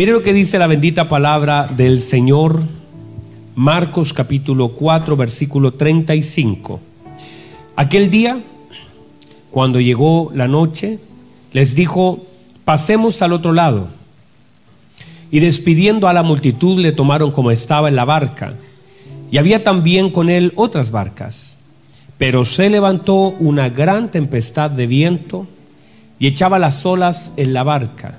Mire lo que dice la bendita palabra del Señor, Marcos capítulo 4, versículo 35. Aquel día, cuando llegó la noche, les dijo, pasemos al otro lado. Y despidiendo a la multitud le tomaron como estaba en la barca. Y había también con él otras barcas. Pero se levantó una gran tempestad de viento y echaba las olas en la barca,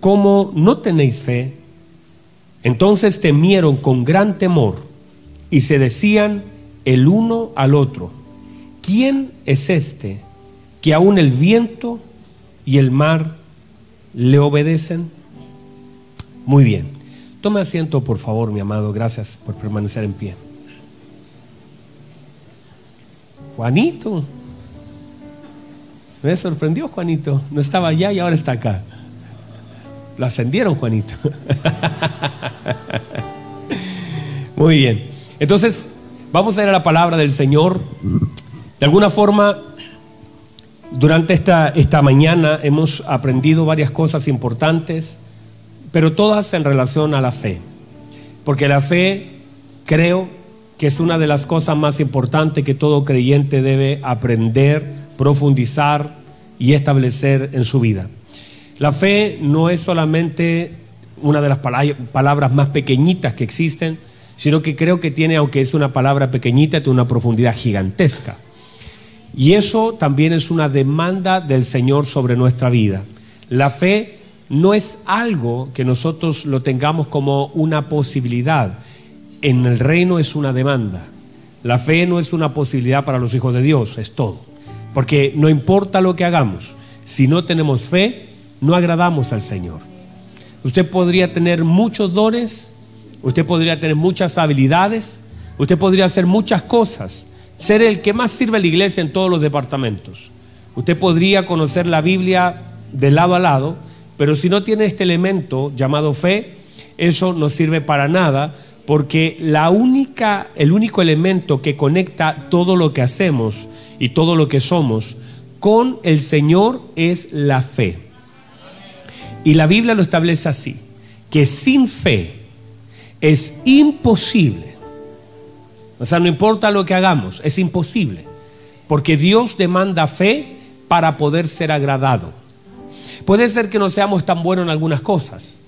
¿Cómo no tenéis fe? Entonces temieron con gran temor y se decían el uno al otro, ¿quién es este que aún el viento y el mar le obedecen? Muy bien. Tome asiento, por favor, mi amado. Gracias por permanecer en pie. Juanito. Me sorprendió Juanito. No estaba allá y ahora está acá. Lo ascendieron Juanito. Muy bien. Entonces, vamos a ir a la palabra del Señor. De alguna forma, durante esta, esta mañana hemos aprendido varias cosas importantes, pero todas en relación a la fe. Porque la fe, creo, que es una de las cosas más importantes que todo creyente debe aprender, profundizar y establecer en su vida. La fe no es solamente una de las palabras más pequeñitas que existen, sino que creo que tiene, aunque es una palabra pequeñita, una profundidad gigantesca. Y eso también es una demanda del Señor sobre nuestra vida. La fe no es algo que nosotros lo tengamos como una posibilidad, en el reino es una demanda. La fe no es una posibilidad para los hijos de Dios, es todo. Porque no importa lo que hagamos, si no tenemos fe, no agradamos al Señor. Usted podría tener muchos dones, usted podría tener muchas habilidades, usted podría hacer muchas cosas, ser el que más sirve a la iglesia en todos los departamentos. Usted podría conocer la Biblia de lado a lado, pero si no tiene este elemento llamado fe, eso no sirve para nada porque la única, el único elemento que conecta todo lo que hacemos y todo lo que somos con el Señor es la fe. Y la Biblia lo establece así, que sin fe es imposible. O sea, no importa lo que hagamos, es imposible. Porque Dios demanda fe para poder ser agradado. Puede ser que no seamos tan buenos en algunas cosas,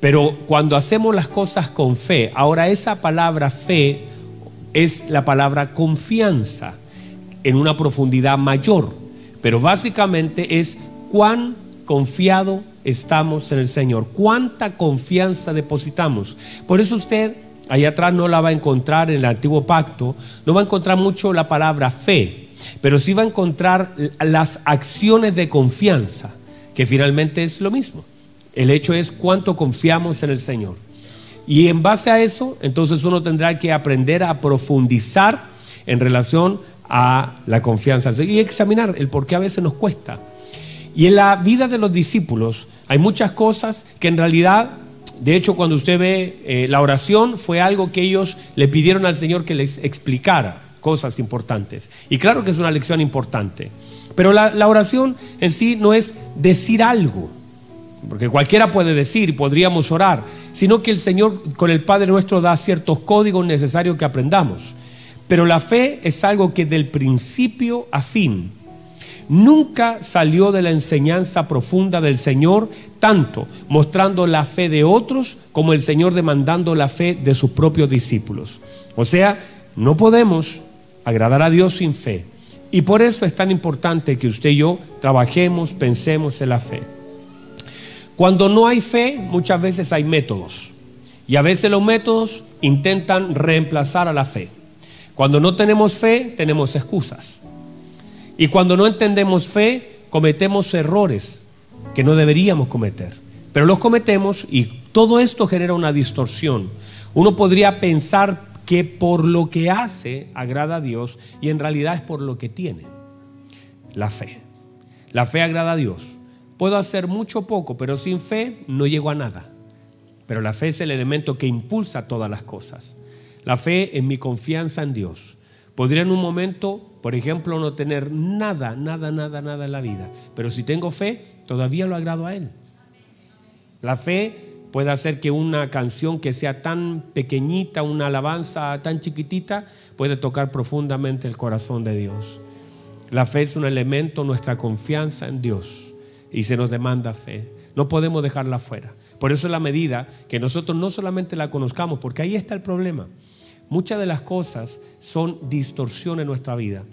pero cuando hacemos las cosas con fe, ahora esa palabra fe es la palabra confianza en una profundidad mayor. Pero básicamente es cuán confiado estamos en el Señor, cuánta confianza depositamos. Por eso usted allá atrás no la va a encontrar en el antiguo pacto, no va a encontrar mucho la palabra fe, pero sí va a encontrar las acciones de confianza, que finalmente es lo mismo. El hecho es cuánto confiamos en el Señor. Y en base a eso, entonces uno tendrá que aprender a profundizar en relación a la confianza y examinar el por qué a veces nos cuesta. Y en la vida de los discípulos hay muchas cosas que en realidad, de hecho cuando usted ve eh, la oración, fue algo que ellos le pidieron al Señor que les explicara cosas importantes. Y claro que es una lección importante. Pero la oración en sí no es decir algo porque cualquiera puede decir podríamos orar, sino que el Señor con el Padre nuestro da ciertos códigos necesarios que aprendamos. Pero la fe es algo que del principio a fin nunca salió de la enseñanza profunda del Señor, tanto mostrando la fe de otros como el Señor demandando la fe de sus propios discípulos. O sea, no podemos agradar a Dios sin fe. Y por eso es tan importante que usted y yo trabajemos, pensemos en la fe. Cuando no hay fe, muchas veces hay métodos. Y a veces los métodos intentan reemplazar a la fe. Cuando no tenemos fe, tenemos excusas. Y cuando no entendemos fe, cometemos errores que no deberíamos cometer. pero los cometemos y todo esto genera una distorsión. Uno podría pensar que por lo que hace agrada a Dios y en realidad es por lo que tiene. La fe. La fe agrada a Dios. Puedo hacer mucho poco, pero sin fe no llego a nada. Pero la fe es el elemento que impulsa todas las cosas. La fe es mi confianza en Dios. Podría en un momento, por ejemplo, no tener nada, nada, nada, nada en la vida. Pero si tengo fe, todavía lo agrado a Él. La fe puede hacer que una canción que sea tan pequeñita, una alabanza tan chiquitita, puede tocar profundamente el corazón de Dios. La fe es un elemento, nuestra confianza en Dios. Y se nos demanda fe. No podemos dejarla fuera. Por eso es la medida que nosotros no solamente la conozcamos, porque ahí está el problema. Muchas de las cosas son distorsiones en nuestra vida.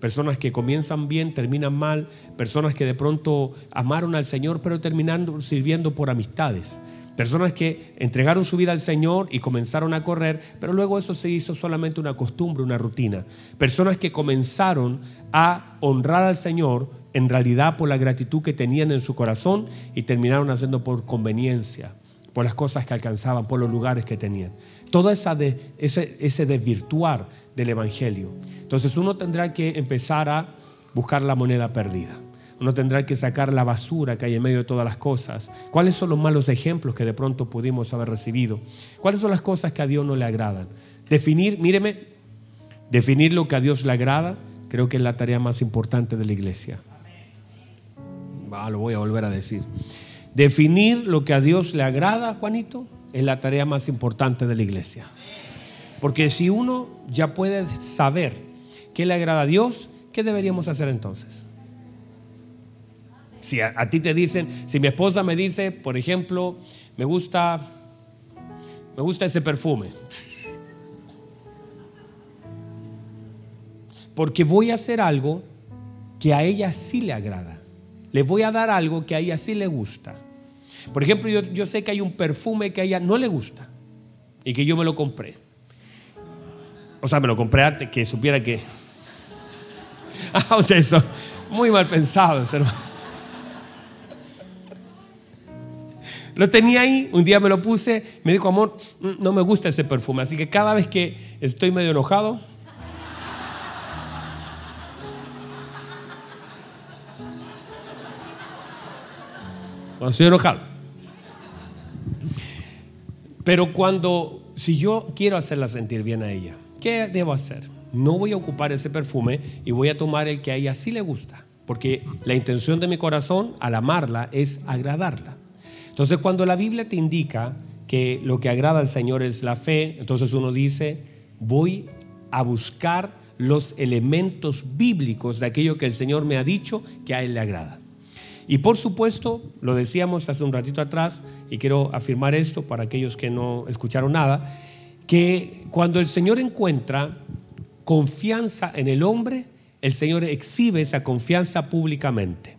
Personas que comienzan bien, terminan mal. Personas que de pronto amaron al Señor, pero terminan sirviendo por amistades. Personas que entregaron su vida al Señor y comenzaron a correr, pero luego eso se hizo solamente una costumbre, una rutina. Personas que comenzaron a honrar al Señor en realidad por la gratitud que tenían en su corazón y terminaron haciendo por conveniencia, por las cosas que alcanzaban, por los lugares que tenían. Todo esa de, ese, ese desvirtuar del Evangelio. Entonces uno tendrá que empezar a buscar la moneda perdida. Uno tendrá que sacar la basura que hay en medio de todas las cosas. ¿Cuáles son los malos ejemplos que de pronto pudimos haber recibido? ¿Cuáles son las cosas que a Dios no le agradan? Definir, míreme, definir lo que a Dios le agrada, creo que es la tarea más importante de la iglesia. Lo voy a volver a decir. Definir lo que a Dios le agrada, Juanito, es la tarea más importante de la iglesia. Porque si uno ya puede saber qué le agrada a Dios, ¿qué deberíamos hacer entonces? Si a, ti te dicen, si mi esposa me dice, por ejemplo, me gusta, me gusta ese perfume. Porque voy a hacer algo que a ella sí le agrada. Le voy a dar algo que a ella sí le gusta. Por ejemplo, yo, sé que hay un perfume que a ella no le gusta y que yo me lo compré. O sea, me lo compré antes que supiera que... Ah, ustedes son muy mal pensados, hermano. Lo tenía ahí, un día me lo puse, me dijo, amor, mm, no me gusta ese perfume. Así que cada vez que estoy medio enojado, cuando estoy enojado. Pero cuando, si yo quiero hacerla sentir bien a ella, ¿qué debo hacer? No voy a ocupar ese perfume y voy a tomar el que a ella sí le gusta. Porque la intención de mi corazón al amarla es agradarla. Entonces cuando la Biblia te indica que lo que agrada al Señor es la fe, entonces uno dice, voy a buscar los elementos bíblicos de aquello que el Señor me ha dicho que a Él le agrada. Y por supuesto, lo decíamos hace un ratito atrás, y quiero afirmar esto para aquellos que no escucharon nada, que cuando el Señor encuentra confianza en el hombre, el Señor exhibe esa confianza públicamente.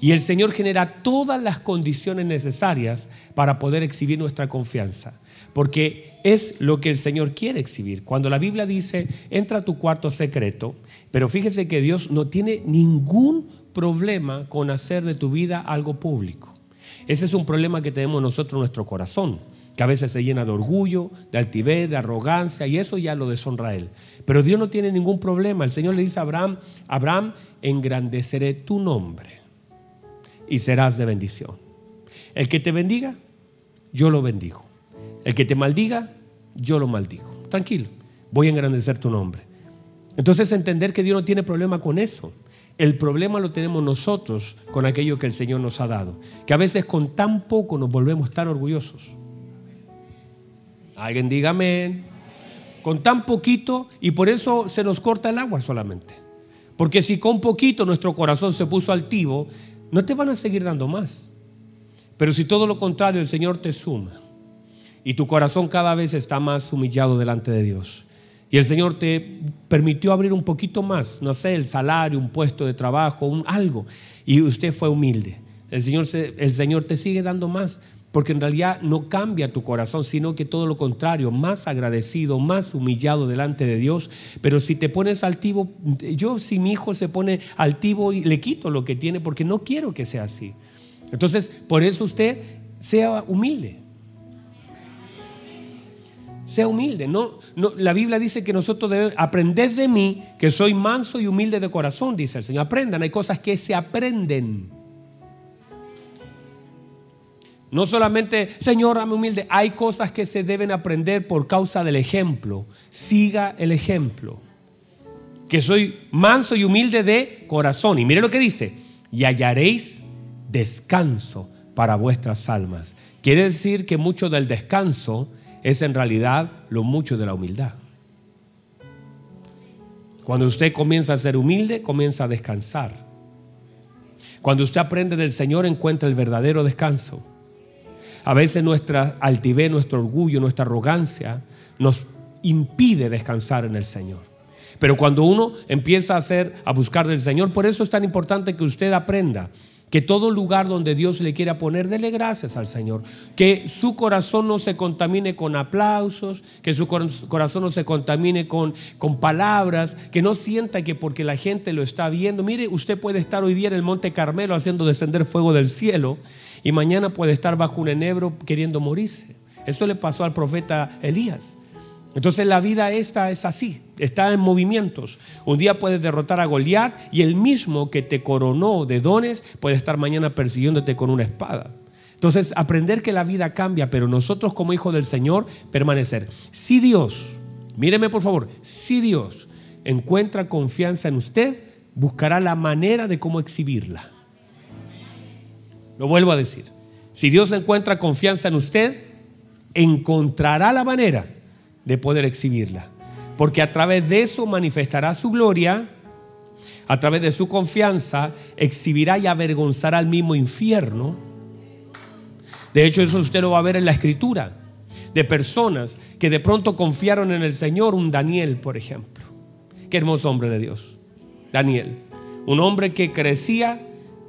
Y el Señor genera todas las condiciones necesarias para poder exhibir nuestra confianza. Porque es lo que el Señor quiere exhibir. Cuando la Biblia dice, entra a tu cuarto secreto, pero fíjese que Dios no tiene ningún problema con hacer de tu vida algo público. Ese es un problema que tenemos nosotros en nuestro corazón, que a veces se llena de orgullo, de altivez, de arrogancia, y eso ya lo deshonra a Él. Pero Dios no tiene ningún problema. El Señor le dice a Abraham, Abraham, engrandeceré tu nombre y serás de bendición. El que te bendiga, yo lo bendigo. El que te maldiga, yo lo maldigo. Tranquilo, voy a engrandecer tu nombre. Entonces entender que Dios no tiene problema con eso. El problema lo tenemos nosotros con aquello que el Señor nos ha dado. Que a veces con tan poco nos volvemos tan orgullosos. Alguien diga amén. Con tan poquito y por eso se nos corta el agua solamente. Porque si con poquito nuestro corazón se puso altivo, no te van a seguir dando más. Pero si todo lo contrario, el Señor te suma y tu corazón cada vez está más humillado delante de Dios. Y el Señor te permitió abrir un poquito más, no sé, el salario, un puesto de trabajo, un, algo. Y usted fue humilde. El Señor, el Señor te sigue dando más, porque en realidad no cambia tu corazón, sino que todo lo contrario, más agradecido, más humillado delante de Dios. Pero si te pones altivo, yo si mi hijo se pone altivo, le quito lo que tiene, porque no quiero que sea así. Entonces, por eso usted sea humilde. Sea humilde. No, la Biblia dice que nosotros debemos aprender de mí, que soy manso y humilde de corazón, dice el Señor. Aprendan, hay cosas que se aprenden. No solamente, Señor, ame humilde, hay cosas que se deben aprender por causa del ejemplo. Siga el ejemplo. Que soy manso y humilde de corazón. Y mire lo que dice, y hallaréis descanso para vuestras almas. Quiere decir que mucho del descanso es en realidad lo mucho de la humildad. Cuando usted comienza a ser humilde, comienza a descansar. Cuando usted aprende del Señor, encuentra el verdadero descanso. A veces nuestra altivez, nuestro orgullo, nuestra arrogancia nos impide descansar en el Señor. Pero cuando uno empieza a hacer, a buscar del Señor, por eso es tan importante que usted aprenda que todo lugar donde Dios le quiera poner, dele gracias al Señor. Que su corazón no se contamine con aplausos, que su corazón no se contamine con, con palabras, que no sienta que porque la gente lo está viendo. Mire, usted puede estar hoy día en el Monte Carmelo haciendo descender fuego del cielo y mañana puede estar bajo un enebro queriendo morirse. Eso le pasó al profeta Elías. Entonces la vida esta es así, está en movimientos. Un día puedes derrotar a Goliat y el mismo que te coronó de dones puede estar mañana persiguiéndote con una espada. Entonces aprender que la vida cambia, pero nosotros como hijos del Señor permanecer. Si Dios, míreme por favor, si Dios encuentra confianza en usted, buscará la manera de cómo exhibirla. Lo vuelvo a decir. Si Dios encuentra confianza en usted, encontrará la manera de poder exhibirla. Porque a través de eso manifestará su gloria, a través de su confianza, exhibirá y avergonzará al mismo infierno. De hecho, eso usted lo va a ver en la escritura, de personas que de pronto confiaron en el Señor, un Daniel, por ejemplo. Qué hermoso hombre de Dios. Daniel, un hombre que crecía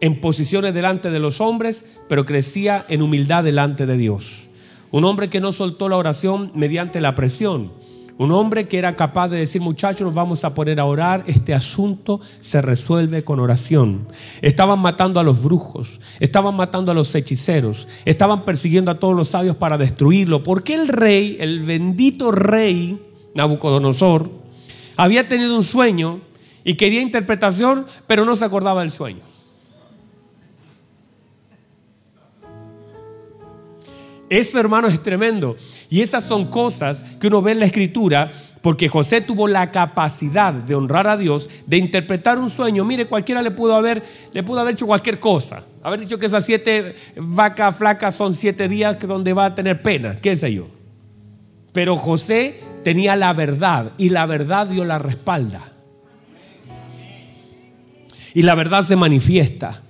en posiciones delante de los hombres, pero crecía en humildad delante de Dios. Un hombre que no soltó la oración mediante la presión. Un hombre que era capaz de decir, muchachos, nos vamos a poner a orar, este asunto se resuelve con oración. Estaban matando a los brujos, estaban matando a los hechiceros, estaban persiguiendo a todos los sabios para destruirlo, porque el rey, el bendito rey Nabucodonosor, había tenido un sueño y quería interpretación, pero no se acordaba del sueño. Eso, hermano, es tremendo. Y esas son cosas que uno ve en la escritura, porque José tuvo la capacidad de honrar a Dios, de interpretar un sueño. Mire, cualquiera le pudo haber, le pudo haber hecho cualquier cosa. Haber dicho que esas siete vacas flacas son siete días donde va a tener pena, qué sé yo. Pero José tenía la verdad y la verdad dio la respalda. Y la verdad se manifiesta.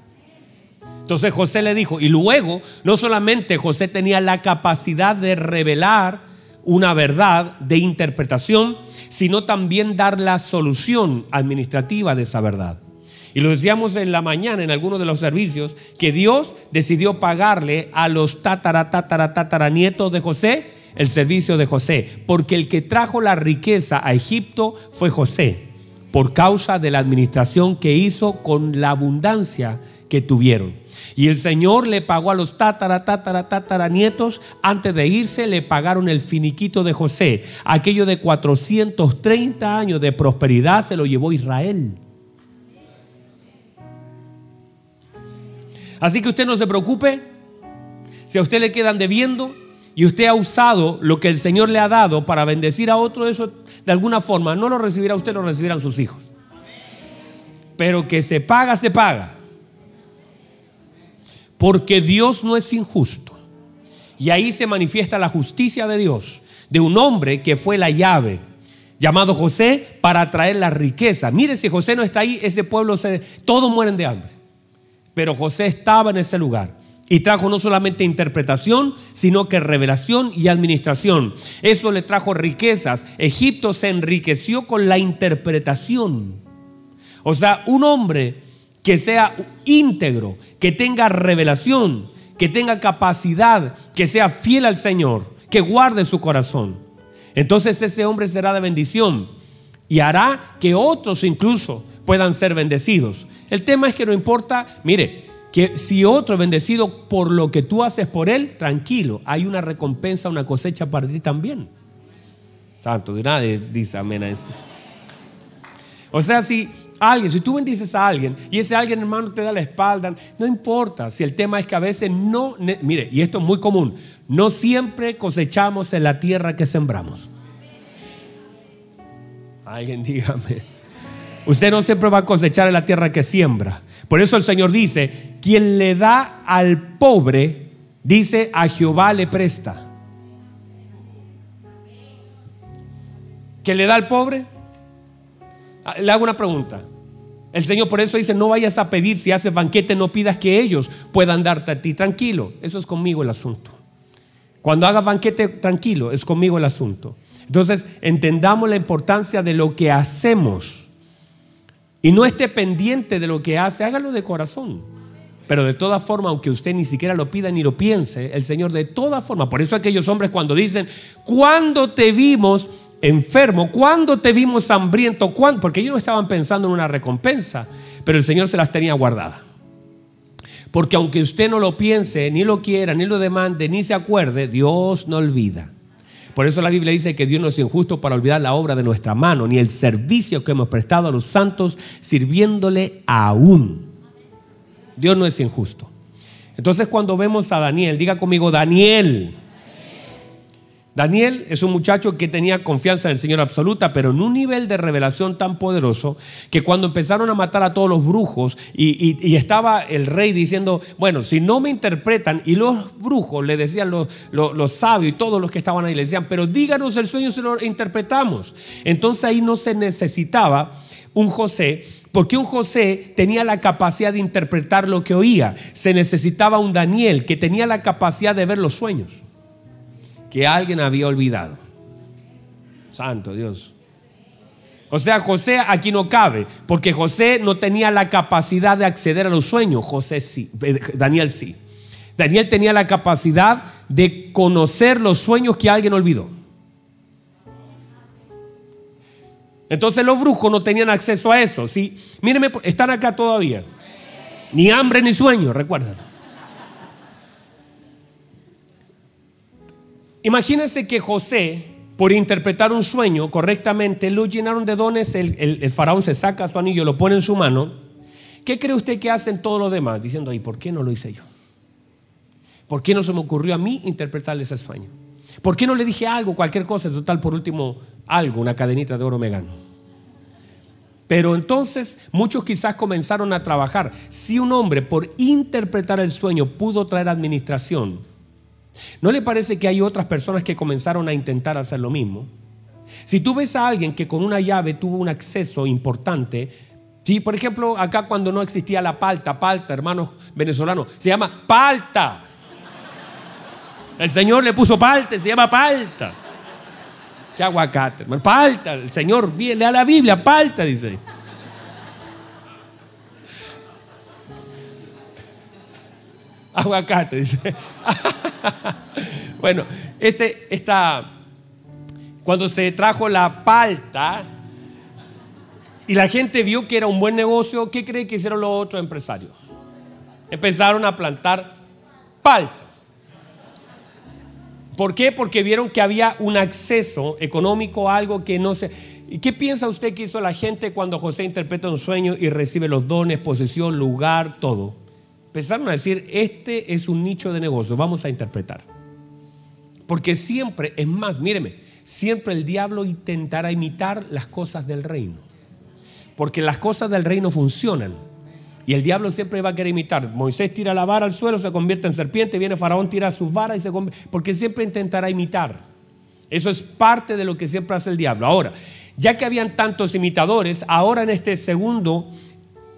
Entonces José le dijo, y luego no solamente José tenía la capacidad de revelar una verdad de interpretación, sino también dar la solución administrativa de esa verdad. Y lo decíamos en la mañana en algunos de los servicios, que Dios decidió pagarle a los tatara, nietos de José el servicio de José, porque el que trajo la riqueza a Egipto fue José, por causa de la administración que hizo con la abundancia que tuvieron. Y el Señor le pagó a los tatara, tatara, tatara nietos, antes de irse le pagaron el finiquito de José. Aquello de 430 años de prosperidad se lo llevó Israel. Así que usted no se preocupe. Si a usted le quedan debiendo y usted ha usado lo que el Señor le ha dado para bendecir a otro, eso de alguna forma no lo recibirá usted, lo recibirán sus hijos. Pero que se paga, se paga. Porque Dios no es injusto. Y ahí se manifiesta la justicia de Dios, de un hombre que fue la llave, llamado José, para traer la riqueza. Mire, si José no está ahí, ese pueblo se... Todos mueren de hambre. Pero José estaba en ese lugar. Y trajo no solamente interpretación, sino que revelación y administración. Eso le trajo riquezas. Egipto se enriqueció con la interpretación. O sea, un hombre que sea íntegro, que tenga revelación, que tenga capacidad, que sea fiel al Señor, que guarde su corazón. Entonces ese hombre será de bendición y hará que otros incluso puedan ser bendecidos. El tema es que no importa, mire, que si otro bendecido por lo que tú haces por él, tranquilo, hay una recompensa, una cosecha para ti también. Santo, de nadie dice amén a eso. O sea, si alguien, si tú bendices a alguien y ese alguien hermano te da la espalda, no importa. Si el tema es que a veces no, mire, y esto es muy común, no siempre cosechamos en la tierra que sembramos. Alguien dígame. Usted no siempre va a cosechar en la tierra que siembra. Por eso el Señor dice, quien le da al pobre, dice, a Jehová le presta. ¿Quien le da al pobre? Ah, le hago una pregunta. El Señor por eso dice, no vayas a pedir si haces banquete, no pidas que ellos puedan darte a ti. Tranquilo, eso es conmigo el asunto. Cuando hagas banquete, tranquilo, es conmigo el asunto. Entonces, entendamos la importancia de lo que hacemos. Y no esté pendiente de lo que hace, hágalo de corazón. Pero de toda forma, aunque usted ni siquiera lo pida ni lo piense, el Señor de toda forma, por eso aquellos hombres cuando dicen, cuando te vimos enfermo, cuando te vimos hambriento, ¿Cuándo? porque ellos no estaban pensando en una recompensa, pero el Señor se las tenía guardadas. Porque aunque usted no lo piense, ni lo quiera, ni lo demande, ni se acuerde, Dios no olvida. Por eso la Biblia dice que Dios no es injusto para olvidar la obra de nuestra mano, ni el servicio que hemos prestado a los santos sirviéndole aún. Dios no es injusto. Entonces cuando vemos a Daniel, diga conmigo, Daniel, Daniel es un muchacho que tenía confianza en el Señor absoluta, pero en un nivel de revelación tan poderoso que cuando empezaron a matar a todos los brujos y, estaba el rey diciendo, bueno, si no me interpretan, y los brujos le decían los, los, sabios y todos los que estaban ahí, le decían, pero díganos el sueño si lo interpretamos. Entonces ahí no se necesitaba un José porque un José tenía la capacidad de interpretar lo que oía. Se necesitaba un Daniel que tenía la capacidad de ver los sueños que alguien había olvidado. Santo Dios. O sea, José aquí no cabe, porque José no tenía la capacidad de acceder a los sueños, José sí, eh, Daniel sí. Daniel tenía la capacidad de conocer los sueños que alguien olvidó. Entonces los brujos no tenían acceso a eso. Sí, mírenme, están acá todavía. Ni hambre ni sueño, recuerdan. Imagínense que José, por interpretar un sueño correctamente, lo llenaron de dones, el, faraón se saca su anillo, lo pone en su mano. ¿Qué cree usted que hacen todos los demás? Diciendo, ¿y por qué no lo hice yo? ¿Por qué no se me ocurrió a mí interpretarle ese sueño? ¿Por qué no le dije algo, cualquier cosa, total, por último, algo, una cadenita de oro me gano? Pero entonces muchos quizás comenzaron a trabajar. Si un hombre por interpretar el sueño pudo traer administración, ¿No le parece que hay otras personas que comenzaron a intentar hacer lo mismo? Si tú ves a alguien que con una llave tuvo un acceso importante, si por ejemplo acá cuando no existía la palta, palta, hermanos venezolanos, se llama palta. El Señor le puso palta, se llama palta. ¿Qué aguacate? Palta, el Señor lea la Biblia, palta, dice. Aguacate, dice. bueno, este, esta, cuando se trajo la palta y la gente vio que era un buen negocio, ¿qué cree que hicieron los otros empresarios? Empezaron a plantar paltas. ¿Por qué? Porque vieron que había un acceso económico a algo que no se... ¿Y qué piensa usted que hizo la gente cuando José interpreta un sueño y recibe los dones, posesión, lugar, todo? empezaron a decir, este es un nicho de negocio, vamos a interpretar. Porque siempre, es más, míreme, siempre el diablo intentará imitar las cosas del reino. Porque las cosas del reino funcionan. Y el diablo siempre va a querer imitar. Moisés tira la vara al suelo, se convierte en serpiente, viene Faraón, tira sus varas y se convierte. Porque siempre intentará imitar. Eso es parte de lo que siempre hace el diablo. Ahora, ya que habían tantos imitadores, ahora en este segundo,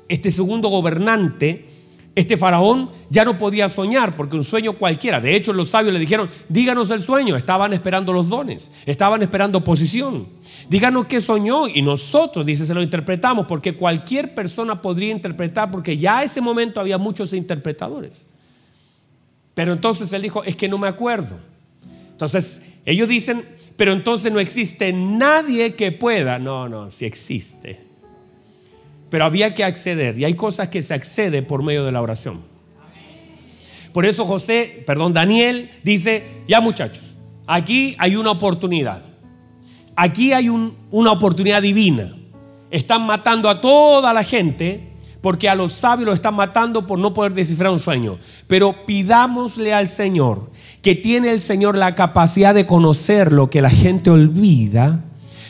este segundo gobernante, este faraón ya no podía soñar porque un sueño cualquiera. De hecho, los sabios le dijeron, díganos el sueño. Estaban esperando los dones, estaban esperando posición. Díganos qué soñó y nosotros, dice, se lo interpretamos porque cualquier persona podría interpretar porque ya a ese momento había muchos interpretadores. Pero entonces él dijo, es que no me acuerdo. Entonces ellos dicen, pero entonces no existe nadie que pueda. No, no, si existe. Pero había que acceder y hay cosas que se accede por medio de la oración. Por eso José, perdón, Daniel dice, ya muchachos, aquí hay una oportunidad. Aquí hay una oportunidad divina. Están matando a toda la gente porque a los sabios los están matando por no poder descifrar un sueño. Pero pidámosle al Señor, que tiene el Señor la capacidad de conocer lo que la gente olvida.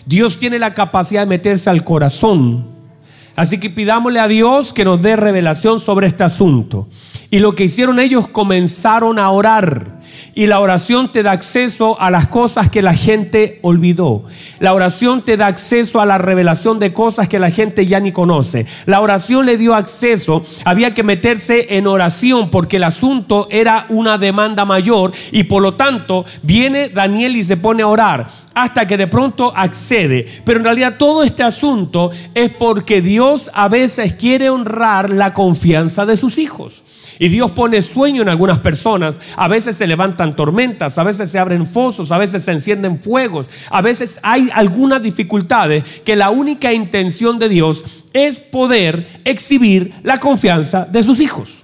Dios tiene la capacidad de meterse al corazón. Así que pidámosle a Dios que nos dé revelación sobre este asunto. Y lo que hicieron ellos comenzaron a orar. Y la oración te da acceso a las cosas que la gente olvidó. La oración te da acceso a la revelación de cosas que la gente ya ni conoce. La oración le dio acceso. Había que meterse en oración porque el asunto era una demanda mayor y por lo tanto viene Daniel y se pone a orar hasta que de pronto accede. Pero en realidad todo este asunto es porque Dios a veces quiere honrar la confianza de sus hijos. Y Dios pone sueño en algunas personas. A veces se levantan tormentas, a veces se abren fosos, a veces se encienden fuegos, a veces hay algunas dificultades que la única intención de Dios es poder exhibir la confianza de sus hijos.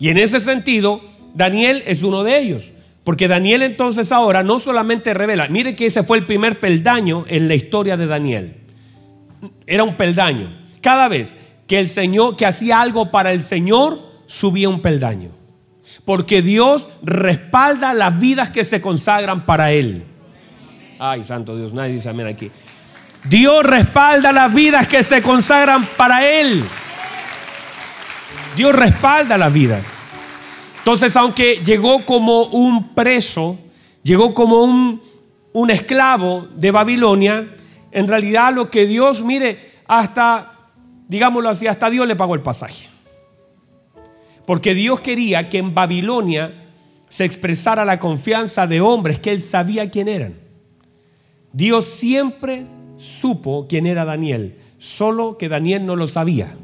Y en ese sentido, Daniel es uno de ellos. Porque Daniel entonces ahora no solamente revela, mire que ese fue el primer peldaño en la historia de Daniel. Era un peldaño. Cada vez que el Señor, que hacía algo para el Señor, subía un peldaño. Porque Dios respalda las vidas que se consagran para Él. Ay, santo Dios, nadie dice amén aquí. Dios respalda las vidas que se consagran para Él. Dios respalda las vidas. Entonces, aunque llegó como un preso, llegó como un, un esclavo de Babilonia, en realidad lo que Dios, mire, hasta digámoslo así, hasta Dios le pagó el pasaje. Porque Dios quería que en Babilonia se expresara la confianza de hombres que él sabía quién eran. Dios siempre supo quién era Daniel, solo que Daniel no lo sabía.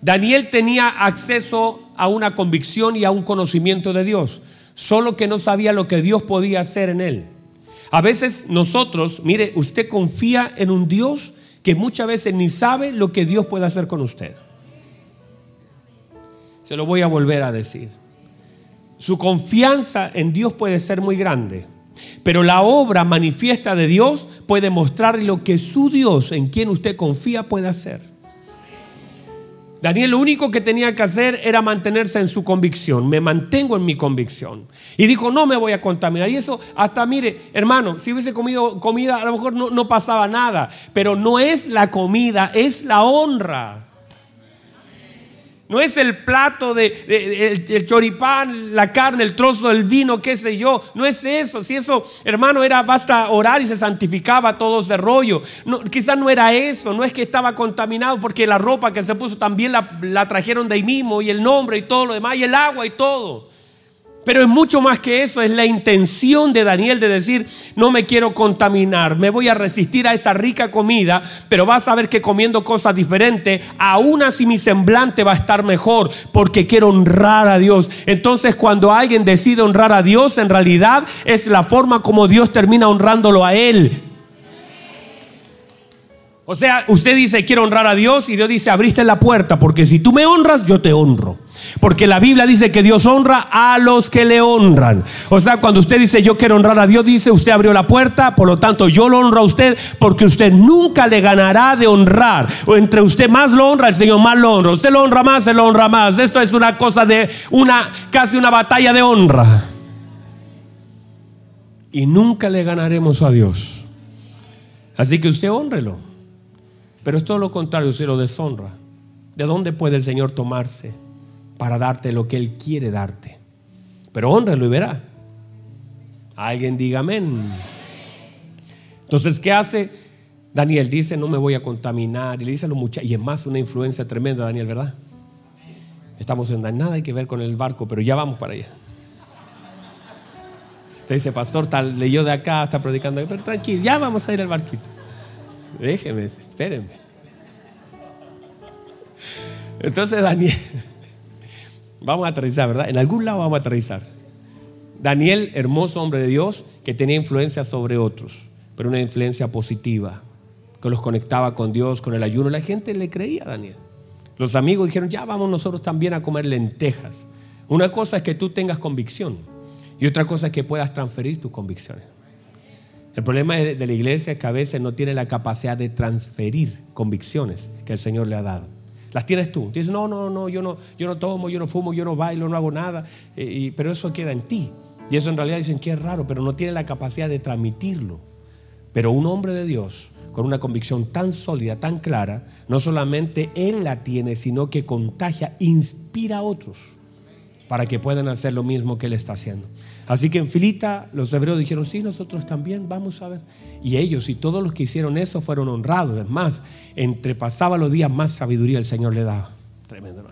Daniel tenía acceso a una convicción y a un conocimiento de Dios, solo que no sabía lo que Dios podía hacer en él. A veces nosotros, mire, usted confía en un Dios que muchas veces ni sabe lo que Dios puede hacer con usted. Se lo voy a volver a decir. Su confianza en Dios puede ser muy grande, pero la obra manifiesta de Dios puede mostrarle lo que su Dios, en quien usted confía, puede hacer. Daniel lo único que tenía que hacer era mantenerse en su convicción. Me mantengo en mi convicción. Y dijo, no me voy a contaminar. Y eso hasta, mire, hermano, si hubiese comido comida, a lo mejor no, no pasaba nada. Pero no es la comida, es la honra. No es el plato de, el, choripán, la carne, el trozo del vino, qué sé yo. No es eso. Si eso, hermano, era basta orar y se santificaba todo ese rollo. No, quizás no era eso. No es que estaba contaminado porque la ropa que se puso también la, la trajeron de ahí mismo y el nombre y todo lo demás y el agua y todo. Pero es mucho más que eso, es la intención de Daniel de decir, no me quiero contaminar, me voy a resistir a esa rica comida, pero vas a ver que comiendo cosas diferentes, aún así mi semblante va a estar mejor, porque quiero honrar a Dios. Entonces cuando alguien decide honrar a Dios, en realidad es la forma como Dios termina honrándolo a Él. O sea, usted dice, quiero honrar a Dios y Dios dice, abriste la puerta, porque si tú me honras, yo te honro. Porque la Biblia dice que Dios honra a los que le honran. O sea, cuando usted dice, yo quiero honrar a Dios, dice, usted abrió la puerta, por lo tanto yo lo honro a usted, porque usted nunca le ganará de honrar. O entre usted más lo honra, el Señor más lo honra. Usted lo honra más, se lo honra más. Esto es una cosa de una, casi una batalla de honra. Y nunca le ganaremos a Dios. Así que usted honrelo. Pero es todo lo contrario, si lo deshonra. ¿De dónde puede el Señor tomarse para darte lo que Él quiere darte? Pero honralo y verá. Alguien diga amén. Entonces, ¿qué hace? Daniel dice, no me voy a contaminar. Y le dice a los muchachos, y es más una influencia tremenda, Daniel, ¿verdad? Estamos en nada hay que ver con el barco, pero ya vamos para allá. Usted dice, pastor, tal, leyó de acá, está predicando, pero tranquilo, ya vamos a ir al barquito. Déjeme, espérenme. Entonces Daniel, vamos a aterrizar, ¿verdad? En algún lado vamos a aterrizar. Daniel, hermoso hombre de Dios, que tenía influencia sobre otros, pero una influencia positiva, que los conectaba con Dios, con el ayuno. La gente le creía a Daniel. Los amigos dijeron, ya vamos nosotros también a comer lentejas. Una cosa es que tú tengas convicción y otra cosa es que puedas transferir tus convicciones. El problema de la iglesia es que a veces no tiene la capacidad de transferir convicciones que el Señor le ha dado. Las tienes tú. Dices, no, no, no, yo no, yo no tomo, yo no fumo, yo no bailo, no hago nada. Eh, pero eso queda en ti. Y eso en realidad dicen que es raro, pero no tiene la capacidad de transmitirlo. Pero un hombre de Dios con una convicción tan sólida, tan clara, no solamente él la tiene, sino que contagia, inspira a otros para que puedan hacer lo mismo que él está haciendo. Así que en filita los hebreos dijeron, sí, nosotros también, vamos a ver. Y ellos y todos los que hicieron eso fueron honrados. Es más, entre pasaba los días más sabiduría el Señor le daba. Tremendo.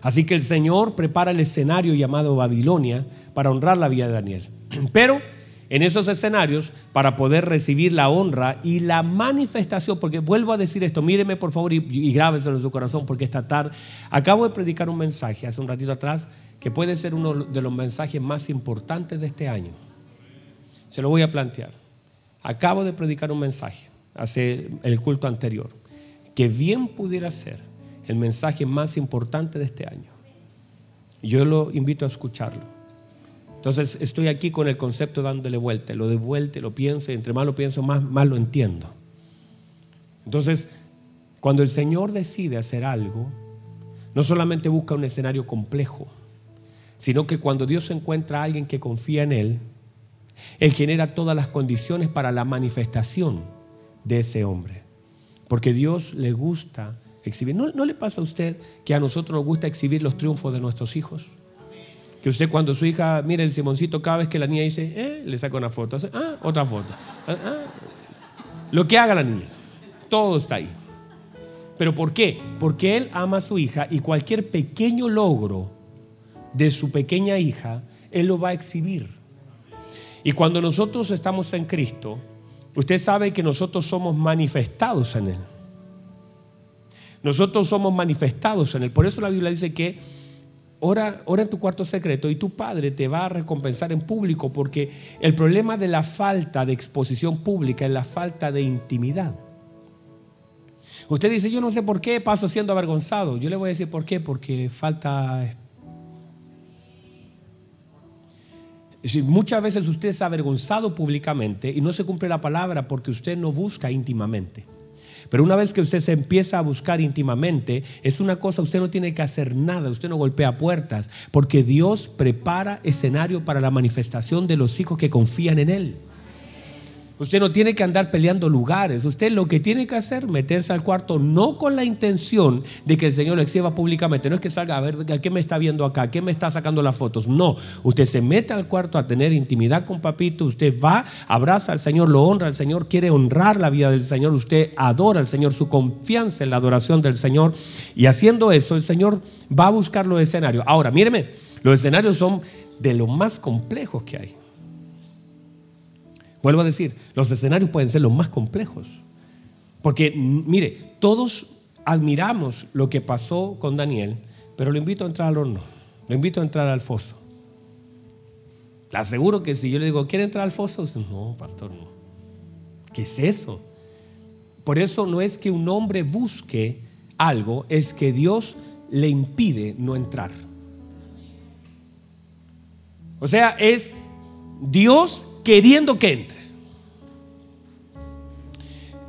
Así que el Señor prepara el escenario llamado Babilonia para honrar la vida de Daniel. Pero en esos escenarios para poder recibir la honra y la manifestación, porque vuelvo a decir esto, míreme por favor y, y grábeselo en su corazón, porque esta tarde acabo de predicar un mensaje hace un ratito atrás que puede ser uno de los mensajes más importantes de este año. Se lo voy a plantear. Acabo de predicar un mensaje hace el culto anterior, que bien pudiera ser el mensaje más importante de este año. Yo lo invito a escucharlo. Entonces estoy aquí con el concepto dándole vuelta, lo de vuelta, lo pienso, y entre más lo pienso, más, más lo entiendo. Entonces, cuando el Señor decide hacer algo, no solamente busca un escenario complejo, sino que cuando Dios encuentra a alguien que confía en Él, Él genera todas las condiciones para la manifestación de ese hombre. Porque Dios le gusta exhibir. ¿No, ¿No, le pasa a usted que a nosotros nos gusta exhibir los triunfos de nuestros hijos? Que usted cuando su hija mire el Simoncito, cada vez que la niña dice, eh, le saca una foto, ah, otra foto. Ah, ah. Lo que haga la niña, todo está ahí. ¿Pero por qué? Porque él ama a su hija y cualquier pequeño logro de su pequeña hija, él lo va a exhibir. Y cuando nosotros estamos en Cristo, usted sabe que nosotros somos manifestados en Él. Nosotros somos manifestados en Él. Por eso la Biblia dice que Ora, ora, en tu cuarto secreto y tu padre te va a recompensar en público porque el problema de la falta de exposición pública es la falta de intimidad. Usted dice, yo no sé por qué paso siendo avergonzado. Yo le voy a decir por qué, porque falta... muchas veces usted es avergonzado públicamente y no se cumple la palabra porque usted no busca íntimamente. Pero una vez que usted se empieza a buscar íntimamente, es una cosa, usted no tiene que hacer nada, usted no golpea puertas, porque Dios prepara escenario para la manifestación de los hijos que confían en Él. Usted no tiene que andar peleando lugares. Usted lo que tiene que hacer, meterse al cuarto, no con la intención de que el Señor lo exhiba públicamente. No es que salga a ver a qué me está viendo acá, qué me está sacando las fotos. No, usted se mete al cuarto a tener intimidad con papito. Usted va, abraza al Señor, lo honra al Señor, quiere honrar la vida del Señor. Usted adora al Señor, su confianza en la adoración del Señor. Y haciendo eso, el Señor va a buscar los escenarios. Ahora, míreme, los escenarios son de los más complejos que hay. Vuelvo a decir, los escenarios pueden ser los más complejos. Porque, mire, todos admiramos lo que pasó con Daniel, pero lo invito a entrar al horno, lo invito a entrar al foso. Le aseguro que si yo le digo, ¿quiere entrar al foso? No, pastor, no. ¿Qué es eso? Por eso no es que un hombre busque algo, es que Dios le impide no entrar. O sea, es Dios queriendo que entres.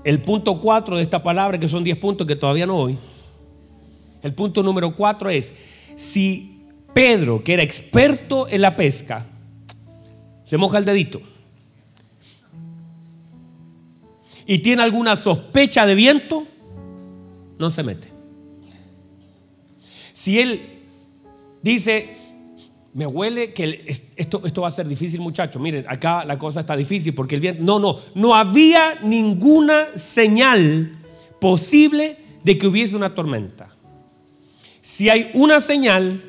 El punto 4 de esta palabra, que son 10 puntos que todavía no voy. El punto número 4 es, si Pedro, que era experto en la pesca, se moja el dedito y tiene alguna sospecha de viento, no se mete. Si él dice, me huele que esto, va a ser difícil, muchachos. Miren, acá la cosa está difícil porque el viento. No, no, no había ninguna señal posible de que hubiese una tormenta. Si hay una señal,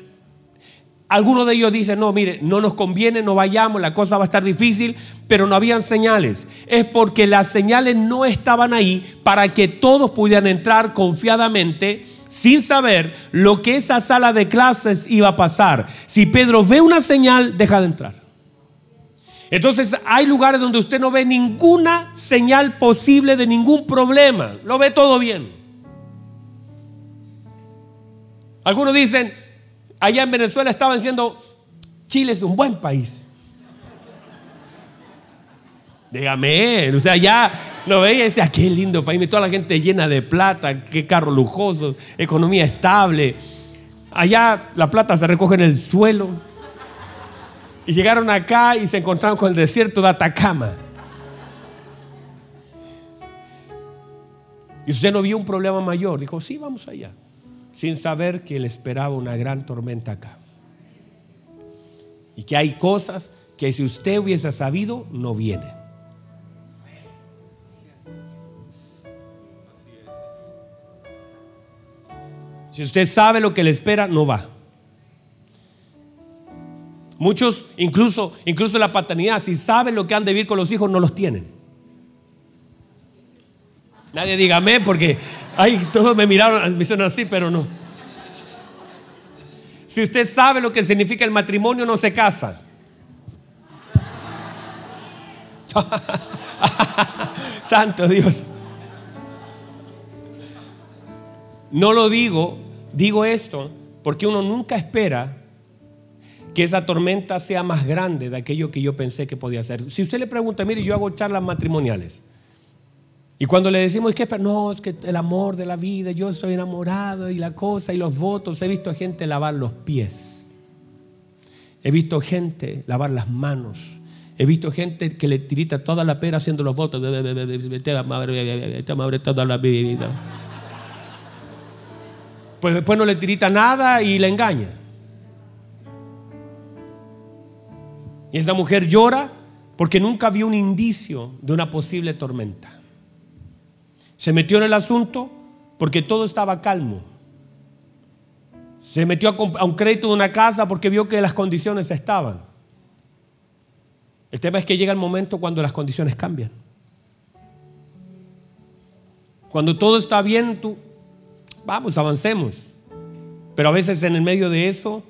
algunos de ellos dicen, no, mire, no nos conviene, no vayamos, la cosa va a estar difícil, pero no habían señales. Es porque las señales no estaban ahí para que todos pudieran entrar confiadamente sin saber lo que esa sala de clases iba a pasar. Si Pedro ve una señal, deja de entrar. Entonces hay lugares donde usted no ve ninguna señal posible de ningún problema. Lo ve todo bien. Algunos dicen, allá en Venezuela estaban diciendo, Chile es un buen país. Dígame, usted allá lo veía y decía, qué lindo país, toda la gente llena de plata, qué carro lujoso, economía estable. Allá la plata se recoge en el suelo. Y llegaron acá y se encontraron con el desierto de Atacama. Y usted no vio un problema mayor. Dijo, sí, vamos allá. Sin saber que le esperaba una gran tormenta acá. Y que hay cosas que si usted hubiese sabido, no viene. Si usted sabe lo que le espera, no va. Muchos, incluso, incluso la paternidad, si saben lo que han de vivir con los hijos, no los tienen. Nadie diga amén porque ay, todos me miraron, me hicieron así, pero no. Si usted sabe lo que significa el matrimonio, no se casa. Santo Dios. No lo digo, digo esto porque uno nunca espera que esa tormenta sea más grande de aquello que yo pensé que podía ser. Si usted le pregunta, mire, yo hago charlas matrimoniales. Y cuando le decimos que no, es que el amor de la vida, yo estoy enamorado y la cosa y los votos, he visto gente lavar los pies. He visto gente lavar las manos. He visto gente que le tirita toda la pera haciendo los votos. toda la vida pues después no le tirita nada y le engaña. Y esa mujer llora porque nunca vio un indicio de una posible tormenta. Se metió en el asunto porque todo estaba calmo. Se metió a un crédito de una casa porque vio que las condiciones estaban. El tema es que llega el momento cuando las condiciones cambian. Cuando todo está bien, tú vamos, avancemos. Pero a veces en el medio de eso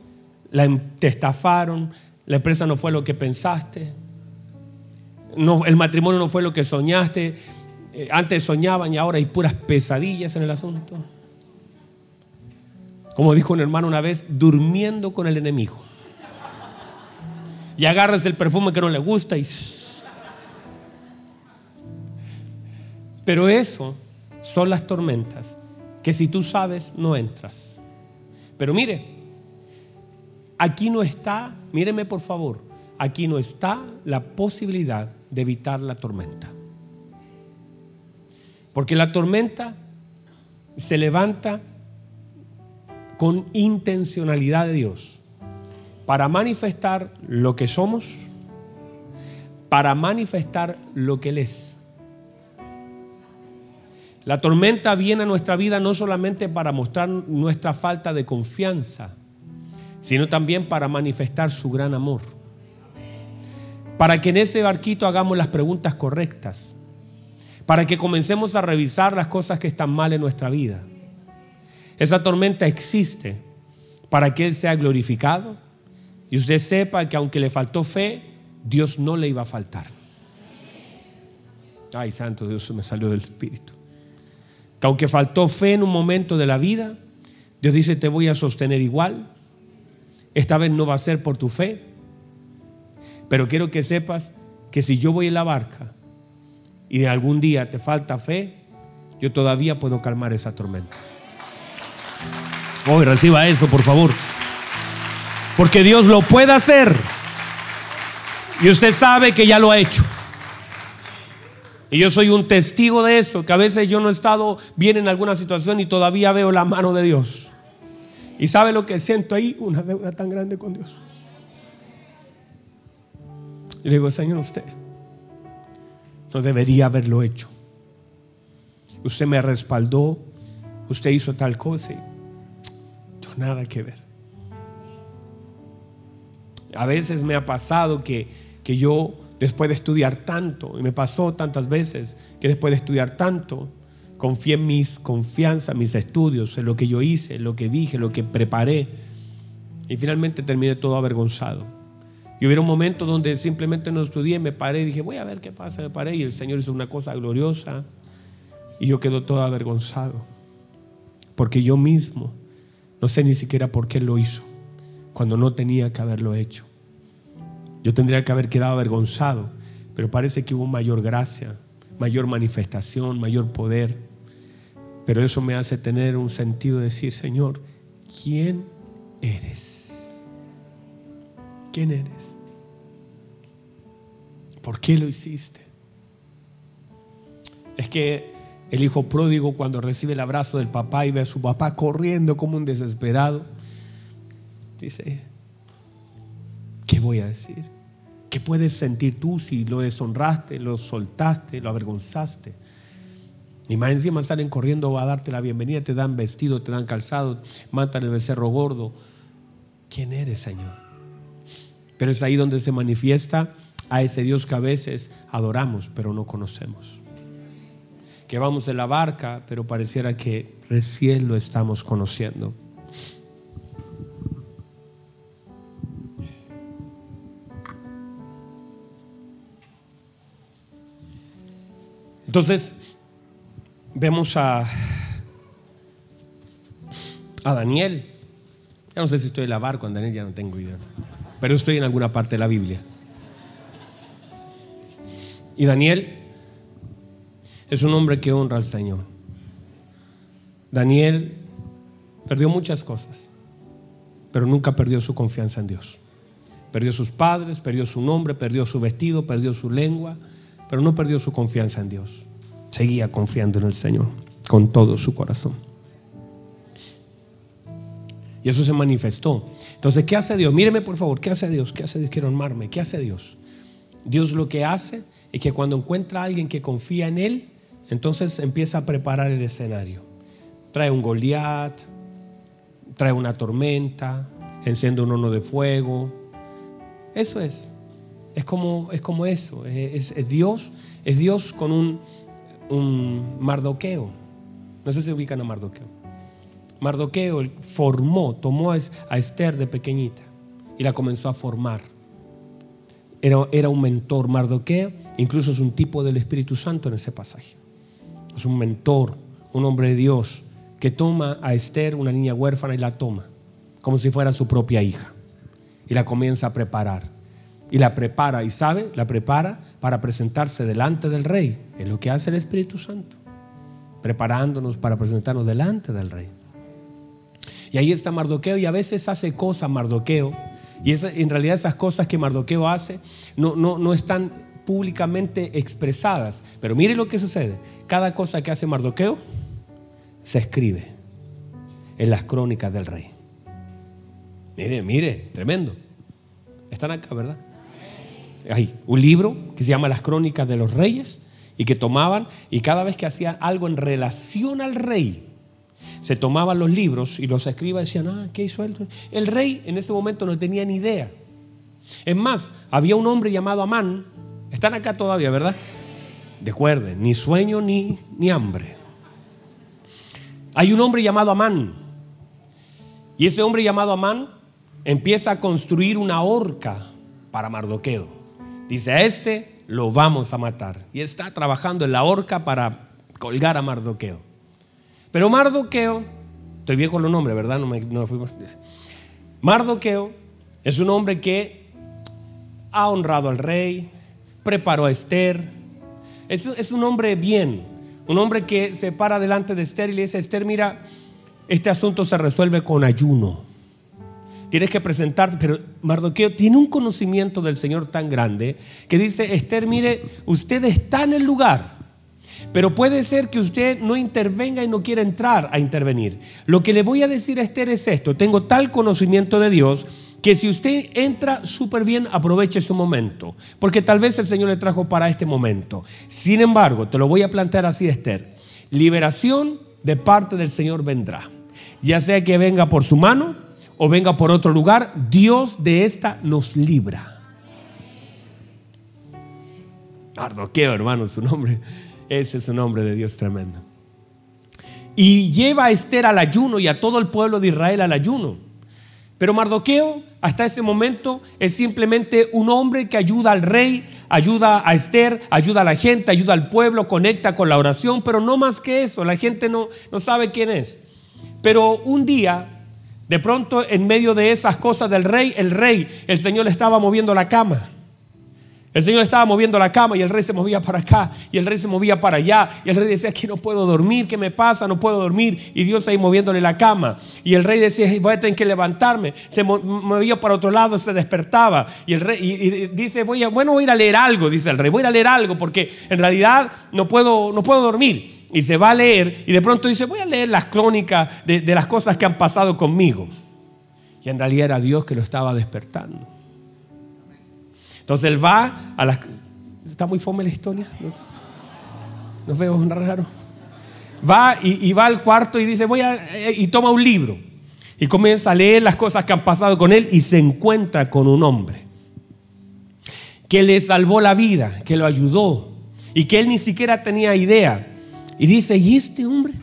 la, te estafaron, la empresa no fue lo que pensaste, no, el matrimonio no fue lo que soñaste, eh, antes soñaban y ahora hay puras pesadillas en el asunto. Como dijo un hermano una vez, durmiendo con el enemigo. Y agarras el perfume que no le gusta y... Pero eso son las tormentas que si tú sabes no entras. Pero mire, aquí no está, míreme por favor, aquí no está la posibilidad de evitar la tormenta. Porque la tormenta se levanta con intencionalidad de Dios para manifestar lo que somos, para manifestar lo que Él es. La tormenta viene a nuestra vida no solamente para mostrar nuestra falta de confianza, sino también para manifestar su gran amor. Para que en ese barquito hagamos las preguntas correctas. Para que comencemos a revisar las cosas que están mal en nuestra vida. Esa tormenta existe para que Él sea glorificado y usted sepa que aunque le faltó fe, Dios no le iba a faltar. Ay, santo Dios, me salió del Espíritu que aunque faltó fe en un momento de la vida, Dios dice, te voy a sostener igual. Esta vez no va a ser por tu fe, pero quiero que sepas que si yo voy en la barca y de algún día te falta fe, yo todavía puedo calmar esa tormenta. Hoy reciba eso, por favor. Porque Dios lo puede hacer. Y usted sabe que ya lo ha hecho. Y yo soy un testigo de eso, que a veces yo no he estado bien en alguna situación y todavía veo la mano de Dios. ¿Y sabe lo que siento ahí? Una deuda tan grande con Dios. Y le digo, Señor, usted no debería haberlo hecho. Usted me respaldó, usted hizo tal cosa y no nada que ver. A veces me ha pasado que, que yo después de estudiar tanto, y me pasó tantas veces que después de estudiar tanto, confié en mis confianza, mis estudios, en lo que yo hice, lo que dije, lo que preparé, y finalmente terminé todo avergonzado. Y hubo un momento donde simplemente no estudié, me paré y dije, voy a ver qué pasa, me paré, y el Señor hizo una cosa gloriosa, y yo quedo todo avergonzado, porque yo mismo No sé ni siquiera por qué lo hizo, cuando no tenía que haberlo hecho. Yo tendría que haber quedado avergonzado, pero parece que hubo mayor gracia, mayor manifestación, mayor poder. Pero eso me hace tener un sentido de decir, Señor, ¿quién eres? ¿Quién eres? ¿Por qué lo hiciste? Es que el hijo pródigo cuando recibe el abrazo del papá y ve a su papá corriendo como un desesperado, dice, ¿qué voy a decir? ¿Qué puedes sentir tú si lo deshonraste, lo soltaste, lo avergonzaste? Y más encima salen corriendo a darte la bienvenida, te dan vestido, te dan calzado, matan el becerro gordo. ¿Quién eres, Señor? Pero es ahí donde se manifiesta a ese Dios que a veces adoramos, pero no conocemos. Que vamos en la barca, pero pareciera que recién lo estamos conociendo. Entonces, vemos a, a Daniel. Ya no sé si estoy en la barca en Daniel, ya no tengo idea. Pero estoy en alguna parte de la Biblia. Y Daniel es un hombre que honra al Señor. Daniel perdió muchas cosas, pero nunca perdió su confianza en Dios. Perdió sus padres, perdió su nombre, perdió su vestido, perdió su lengua, pero no perdió su confianza en Dios. Seguía confiando en el Señor con todo su corazón. Y eso se manifestó. Entonces, ¿qué hace Dios? Míreme por favor, ¿qué hace Dios? ¿Qué hace Dios? Quiero armarme. ¿Qué hace Dios? Dios lo que hace es que cuando encuentra a alguien que confía en Él, entonces empieza a preparar el escenario. Trae un Goliat, trae una tormenta, enciende un horno de fuego. Eso es. Es como, es como eso. Es, Dios, es Dios con un, un mardoqueo. No sé si ubican a Mardoqueo. Mardoqueo formó, tomó a Esther de pequeñita y la comenzó a formar. Era, era un mentor. Mardoqueo incluso es un tipo del Espíritu Santo en ese pasaje. Es un mentor, un hombre de Dios que toma a Esther, una niña huérfana, y la toma como si fuera su propia hija. Y la comienza a preparar. Y la prepara, y sabe, la prepara para presentarse delante del rey. Es lo que hace el Espíritu Santo. Preparándonos para presentarnos delante del rey. Y ahí está Mardoqueo y a veces hace cosas Mardoqueo. Y en realidad esas cosas que Mardoqueo hace no, no, no están públicamente expresadas. Pero mire lo que sucede. Cada cosa que hace Mardoqueo se escribe en las crónicas del rey. Mire, mire, tremendo. Están acá, ¿verdad? Hay un libro que se llama Las Crónicas de los Reyes y que tomaban y cada vez que hacían algo en relación al rey, se tomaban los libros y los escribas decían, ah, ¿qué hizo él? El rey en ese momento no tenía ni idea. Es más, había un hombre llamado Amán están acá todavía, ¿verdad? Recuerden, ni sueño ni, ni hambre. Hay un hombre llamado Amán. Y ese hombre llamado Amán empieza a construir una horca para Mardoqueo. Dice, a este lo vamos a matar. Y está trabajando en la horca para colgar a Mardoqueo. Pero Mardoqueo, estoy bien con los nombres, ¿verdad? No me, fuimos. Mardoqueo es un hombre que ha honrado al rey, preparó a Esther. Es, es un hombre bien, un hombre que se para delante de Esther y le dice, Esther, mira, este asunto se resuelve con ayuno. Tienes que presentarte, pero Mardoqueo tiene un conocimiento del Señor tan grande que dice, Esther, mire, usted está en el lugar, pero puede ser que usted no intervenga y no quiera entrar a intervenir. Lo que le voy a decir a Esther es esto, tengo tal conocimiento de Dios que si usted entra súper bien, aproveche su momento, porque tal vez el Señor le trajo para este momento. Sin embargo, te lo voy a plantear así, Esther, liberación de parte del Señor vendrá, ya sea que venga por su mano o venga por otro lugar, Dios de esta nos libra. Ardoqueo, hermano, su nombre, ese es su nombre de Dios tremendo. Y lleva a Esther al ayuno y a todo el pueblo de Israel al ayuno. Pero Mardoqueo hasta ese momento es simplemente un hombre que ayuda al rey, ayuda a Esther, ayuda a la gente, ayuda al pueblo, conecta con la oración, pero no más que eso, la gente no, no sabe quién es. Pero un día De pronto, en medio de esas cosas del rey, el rey, el Señor le estaba moviendo la cama. El Señor estaba moviendo la cama y el rey se movía para acá y el rey se movía para allá. Y el rey decía, que no puedo dormir, ¿qué me pasa? No puedo dormir. Y Dios ahí moviéndole la cama. Y el rey decía, voy a tener que levantarme. Se movía para otro lado, se despertaba. Y el rey dice, voy a, bueno, voy a ir a leer algo, dice el rey. Voy a ir a leer algo porque en realidad no puedo, no puedo dormir. Y se va a leer y de pronto dice, voy a leer las crónicas de, de las cosas que han pasado conmigo. Y en realidad era Dios que lo estaba despertando. Entonces él va a las... ¿Está muy fome la historia? ¿No veo raro? Va y, va al cuarto y dice, voy a... Eh, y toma un libro. Y comienza a leer las cosas que han pasado con él y se encuentra con un hombre que le salvó la vida, que lo ayudó y que él ni siquiera tenía idea. Y dice, ¿y este hombre?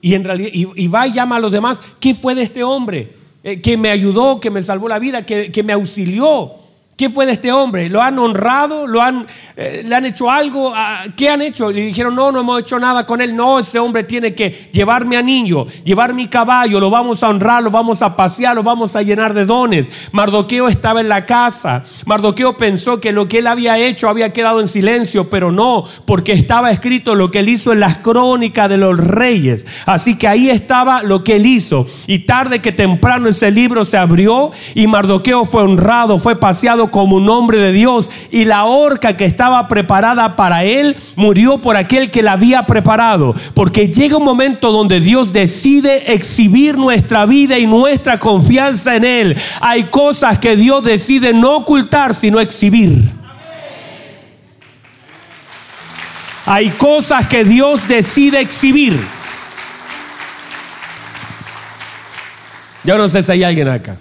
Y en realidad, y, va y llama a los demás, ¿qué fue de este hombre? Eh, que me ayudó, que me salvó la vida, que, que me auxilió. ¿Qué fue de este hombre? ¿Lo han honrado? ¿Lo han, eh, ¿Le han hecho algo? Ah, ¿Qué han hecho? Le dijeron, no, no hemos hecho nada con él. No, ese hombre tiene que llevarme a niño, llevar mi caballo, lo vamos a honrar, lo vamos a pasear, lo vamos a llenar de dones. Mardoqueo estaba en la casa. Mardoqueo pensó que lo que él había hecho había quedado en silencio, pero no, porque estaba escrito lo que él hizo en las crónicas de los reyes. Así que ahí estaba lo que él hizo. Y tarde que temprano ese libro se abrió y Mardoqueo fue honrado, fue paseado como un hombre de Dios y la horca que estaba preparada para él murió por aquel que la había preparado. Porque llega un momento donde Dios decide exhibir nuestra vida y nuestra confianza en Él. Hay cosas que Dios decide no ocultar, sino exhibir. Hay cosas que Dios decide exhibir. Yo no sé si hay alguien acá.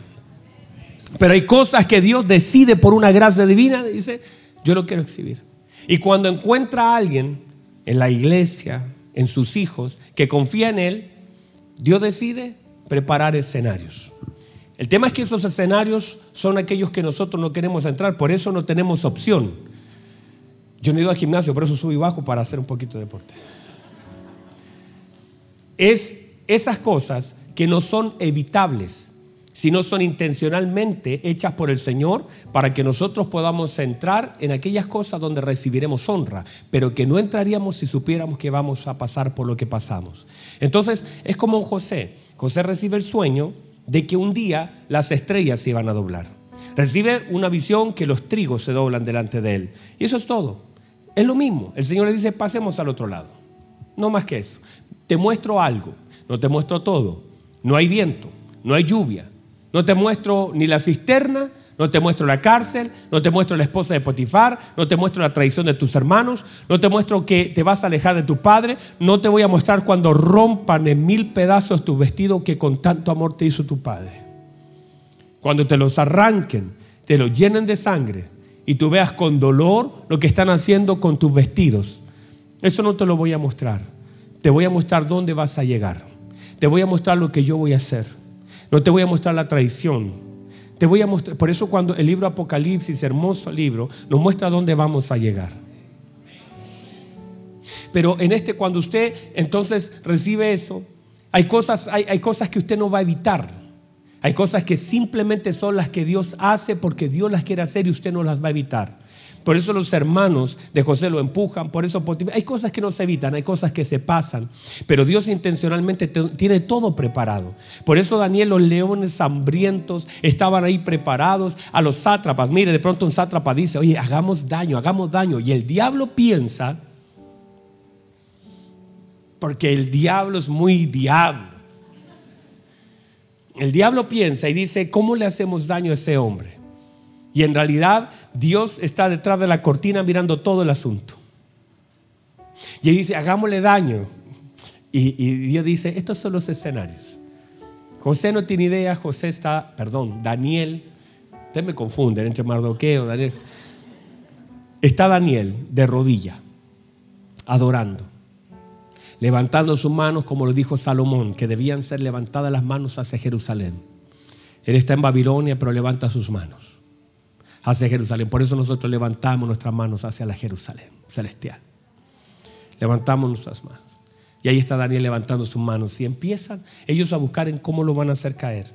Pero hay cosas que Dios decide por una gracia divina, dice, yo lo quiero exhibir. Y cuando encuentra a alguien en la iglesia, en sus hijos, que confía en Él, Dios decide preparar escenarios. El tema es que esos escenarios son aquellos que nosotros no queremos entrar, por eso no tenemos opción. Yo no he ido al gimnasio, por eso subí bajo para hacer un poquito de deporte. Es esas cosas que no son evitables sino son intencionalmente hechas por el Señor para que nosotros podamos entrar en aquellas cosas donde recibiremos honra, pero que no entraríamos si supiéramos que vamos a pasar por lo que pasamos. Entonces es como José. José recibe el sueño de que un día las estrellas se iban a doblar. Recibe una visión que los trigos se doblan delante de él. Y eso es todo. Es lo mismo. El Señor le dice, pasemos al otro lado. No más que eso. Te muestro algo. No te muestro todo. No hay viento. No hay lluvia no te muestro ni la cisterna, no te muestro la cárcel, no te muestro la esposa de Potifar, no te muestro la traición de tus hermanos, no te muestro que te vas a alejar de tu padre, no te voy a mostrar cuando rompan en mil pedazos tu vestido que con tanto amor te hizo tu padre. Cuando te los arranquen, te los llenen de sangre y tú veas con dolor lo que están haciendo con tus vestidos. Eso no te lo voy a mostrar. Te voy a mostrar dónde vas a llegar. Te voy a mostrar lo que yo voy a hacer. No te voy a mostrar la traición. Te voy a mostrar, por eso cuando el libro Apocalipsis, hermoso libro, nos muestra dónde vamos a llegar. Pero en este, cuando usted entonces recibe eso, hay cosas, hay, hay cosas que usted no va a evitar. Hay cosas que simplemente son las que Dios hace porque Dios las quiere hacer y usted no las va a evitar. Por eso los hermanos de José lo empujan, por eso hay cosas que no se evitan, hay cosas que se pasan, pero Dios intencionalmente tiene todo preparado. Por eso Daniel, los leones hambrientos estaban ahí preparados a los sátrapas. Mire, de pronto un sátrapa dice, oye, hagamos daño, hagamos daño. Y el diablo piensa, porque el diablo es muy diablo. El diablo piensa y dice, ¿cómo le hacemos daño a ese hombre? Y en realidad Dios está detrás de la cortina mirando todo el asunto. Y dice, hagámosle daño. Y, Dios dice, estos son los escenarios. José no tiene idea, José está, perdón, Daniel, ustedes me confunden entre Mardoqueo, Daniel. Está Daniel de rodilla, adorando, levantando sus manos como lo dijo Salomón, que debían ser levantadas las manos hacia Jerusalén. Él está en Babilonia, pero levanta sus manos hacia Jerusalén. Por eso nosotros levantamos nuestras manos hacia la Jerusalén celestial. Levantamos nuestras manos. Y ahí está Daniel levantando sus manos. Y empiezan ellos a buscar en cómo lo van a hacer caer.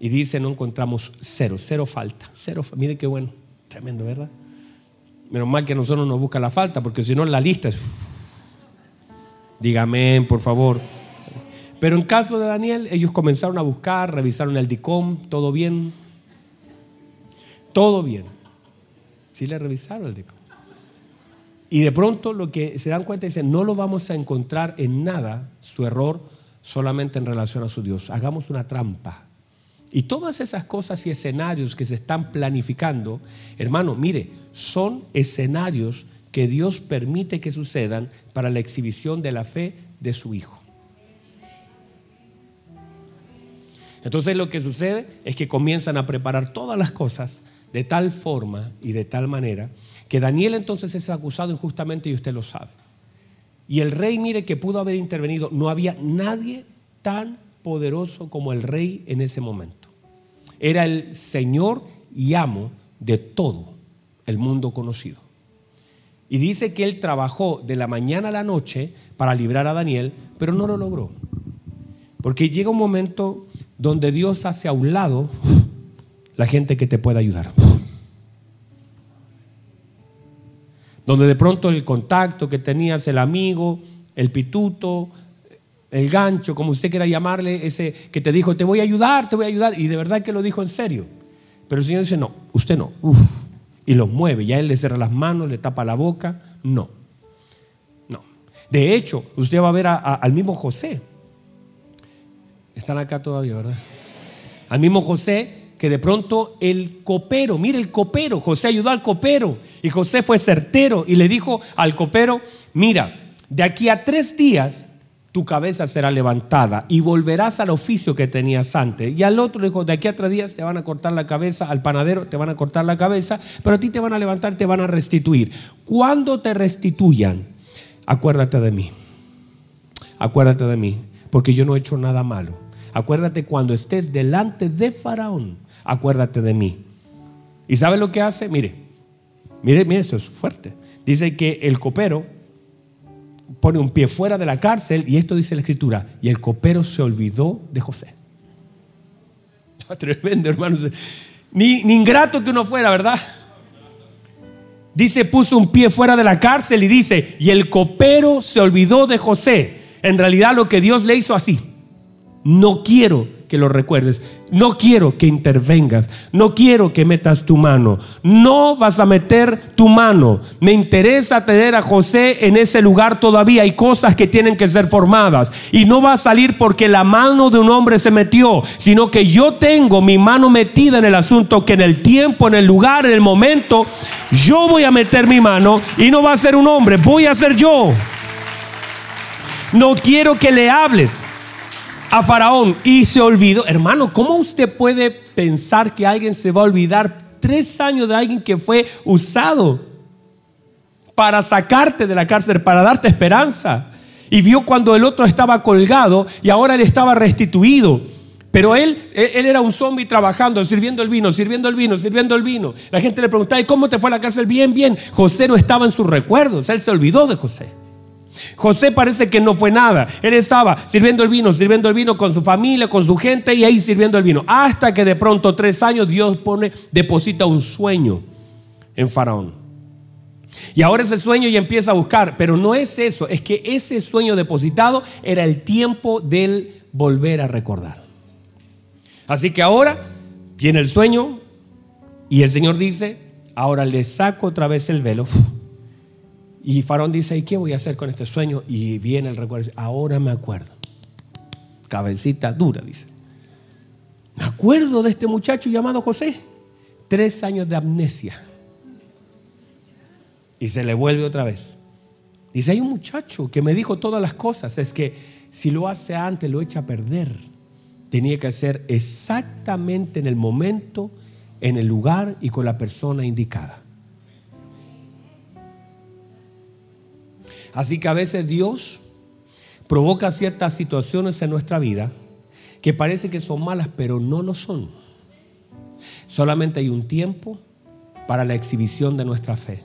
Y dice, no encontramos cero, cero falta, cero, mire qué bueno, tremendo, ¿verdad? Menos mal que a nosotros nos busca la falta, porque si no la lista es... Dígame, por favor. Pero en caso de Daniel, ellos comenzaron a buscar, revisaron el DICOM, todo bien. Todo bien. Sí le revisaron el DICOM. Y de pronto lo que se dan cuenta dicen, no lo vamos a encontrar en nada su error solamente en relación a su Dios. Hagamos una trampa. Y todas esas cosas y escenarios que se están planificando, hermano, mire, son escenarios que Dios permite que sucedan para la exhibición de la fe de su Hijo. Entonces lo que sucede es que comienzan a preparar todas las cosas de tal forma y de tal manera que Daniel entonces es acusado injustamente y usted lo sabe. Y el rey, mire que pudo haber intervenido, no había nadie tan poderoso como el rey en ese momento. Era el Señor y amo de todo el mundo conocido. Y dice que él trabajó de la mañana a la noche para librar a Daniel, pero no lo logró. Porque llega un momento donde Dios hace a un lado la gente que te puede ayudar. Donde de pronto el contacto que tenías, el amigo, el pituto, el gancho, como usted quiera llamarle, ese que te dijo, te voy a ayudar, te voy a ayudar, y de verdad que lo dijo en serio. Pero el Señor dice, no, usted no. y lo mueve, ya Él le cierra las manos, le tapa la boca. No, no. De hecho, usted va a ver al mismo José. Están acá todavía, ¿verdad? Al mismo José que de pronto el copero, mire el copero, José ayudó al copero y José fue certero y le dijo al copero, mira, de aquí a tres días tu cabeza será levantada y volverás al oficio que tenías antes. Y al otro le dijo, de aquí a tres días te van a cortar la cabeza, al panadero te van a cortar la cabeza, pero a ti te van a levantar, te van a restituir. Cuando te restituyan, acuérdate de mí. Acuérdate de mí, porque yo no he hecho nada malo. Acuérdate cuando estés delante de Faraón acuérdate de mí. ¿Y sabe lo que hace? Mire, mire, mire, esto es fuerte. Dice que el copero pone un pie fuera de la cárcel y esto dice la escritura, y el copero se olvidó de José. Tremendo, hermanos. Ni, ni ingrato que uno fuera, ¿verdad? Dice, puso un pie fuera de la cárcel y dice, y el copero se olvidó de José. En realidad lo que Dios le hizo así. No quiero que lo recuerdes. No quiero que intervengas. No quiero que metas tu mano. No vas a meter tu mano. Me interesa tener a José en ese lugar todavía. Hay cosas que tienen que ser formadas. Y no va a salir porque la mano de un hombre se metió, sino que yo tengo mi mano metida en el asunto que en el tiempo, en el lugar, en el momento, yo voy a meter mi mano y no va a ser un hombre, voy a ser yo. No quiero que le hables a Faraón y se olvidó. Hermano, ¿cómo usted puede pensar que alguien se va a olvidar tres años de alguien que fue usado para sacarte de la cárcel, para darte esperanza? Y vio cuando el otro estaba colgado y ahora él estaba restituido. Pero él, él era un zombie trabajando, sirviendo el vino, sirviendo el vino, sirviendo el vino. La gente le preguntaba, ¿y cómo te fue a la cárcel? Bien, bien. José no estaba en sus recuerdos, él se olvidó de José. José parece que no fue nada. Él estaba sirviendo el vino, sirviendo el vino con su familia, con su gente y ahí sirviendo el vino. Hasta que de pronto, tres años, Dios pone, deposita un sueño en Faraón. Y ahora ese sueño ya empieza a buscar, pero no es eso, es que ese sueño depositado era el tiempo del volver a recordar. Así que ahora viene el sueño y el Señor dice, ahora le saco otra vez el velo y Faraón dice, ¿y qué voy a hacer con este sueño? Y viene el recuerdo, ahora me acuerdo. Cabecita dura, dice. Me acuerdo de este muchacho llamado José. Tres años de amnesia. Y se le vuelve otra vez. Dice, hay un muchacho que me dijo todas las cosas. Es que si lo hace antes, lo echa a perder. Tenía que hacer exactamente en el momento, en el lugar y con la persona indicada. Así que a veces Dios provoca ciertas situaciones en nuestra vida que parece que son malas, pero no lo son. Solamente hay un tiempo para la exhibición de nuestra fe.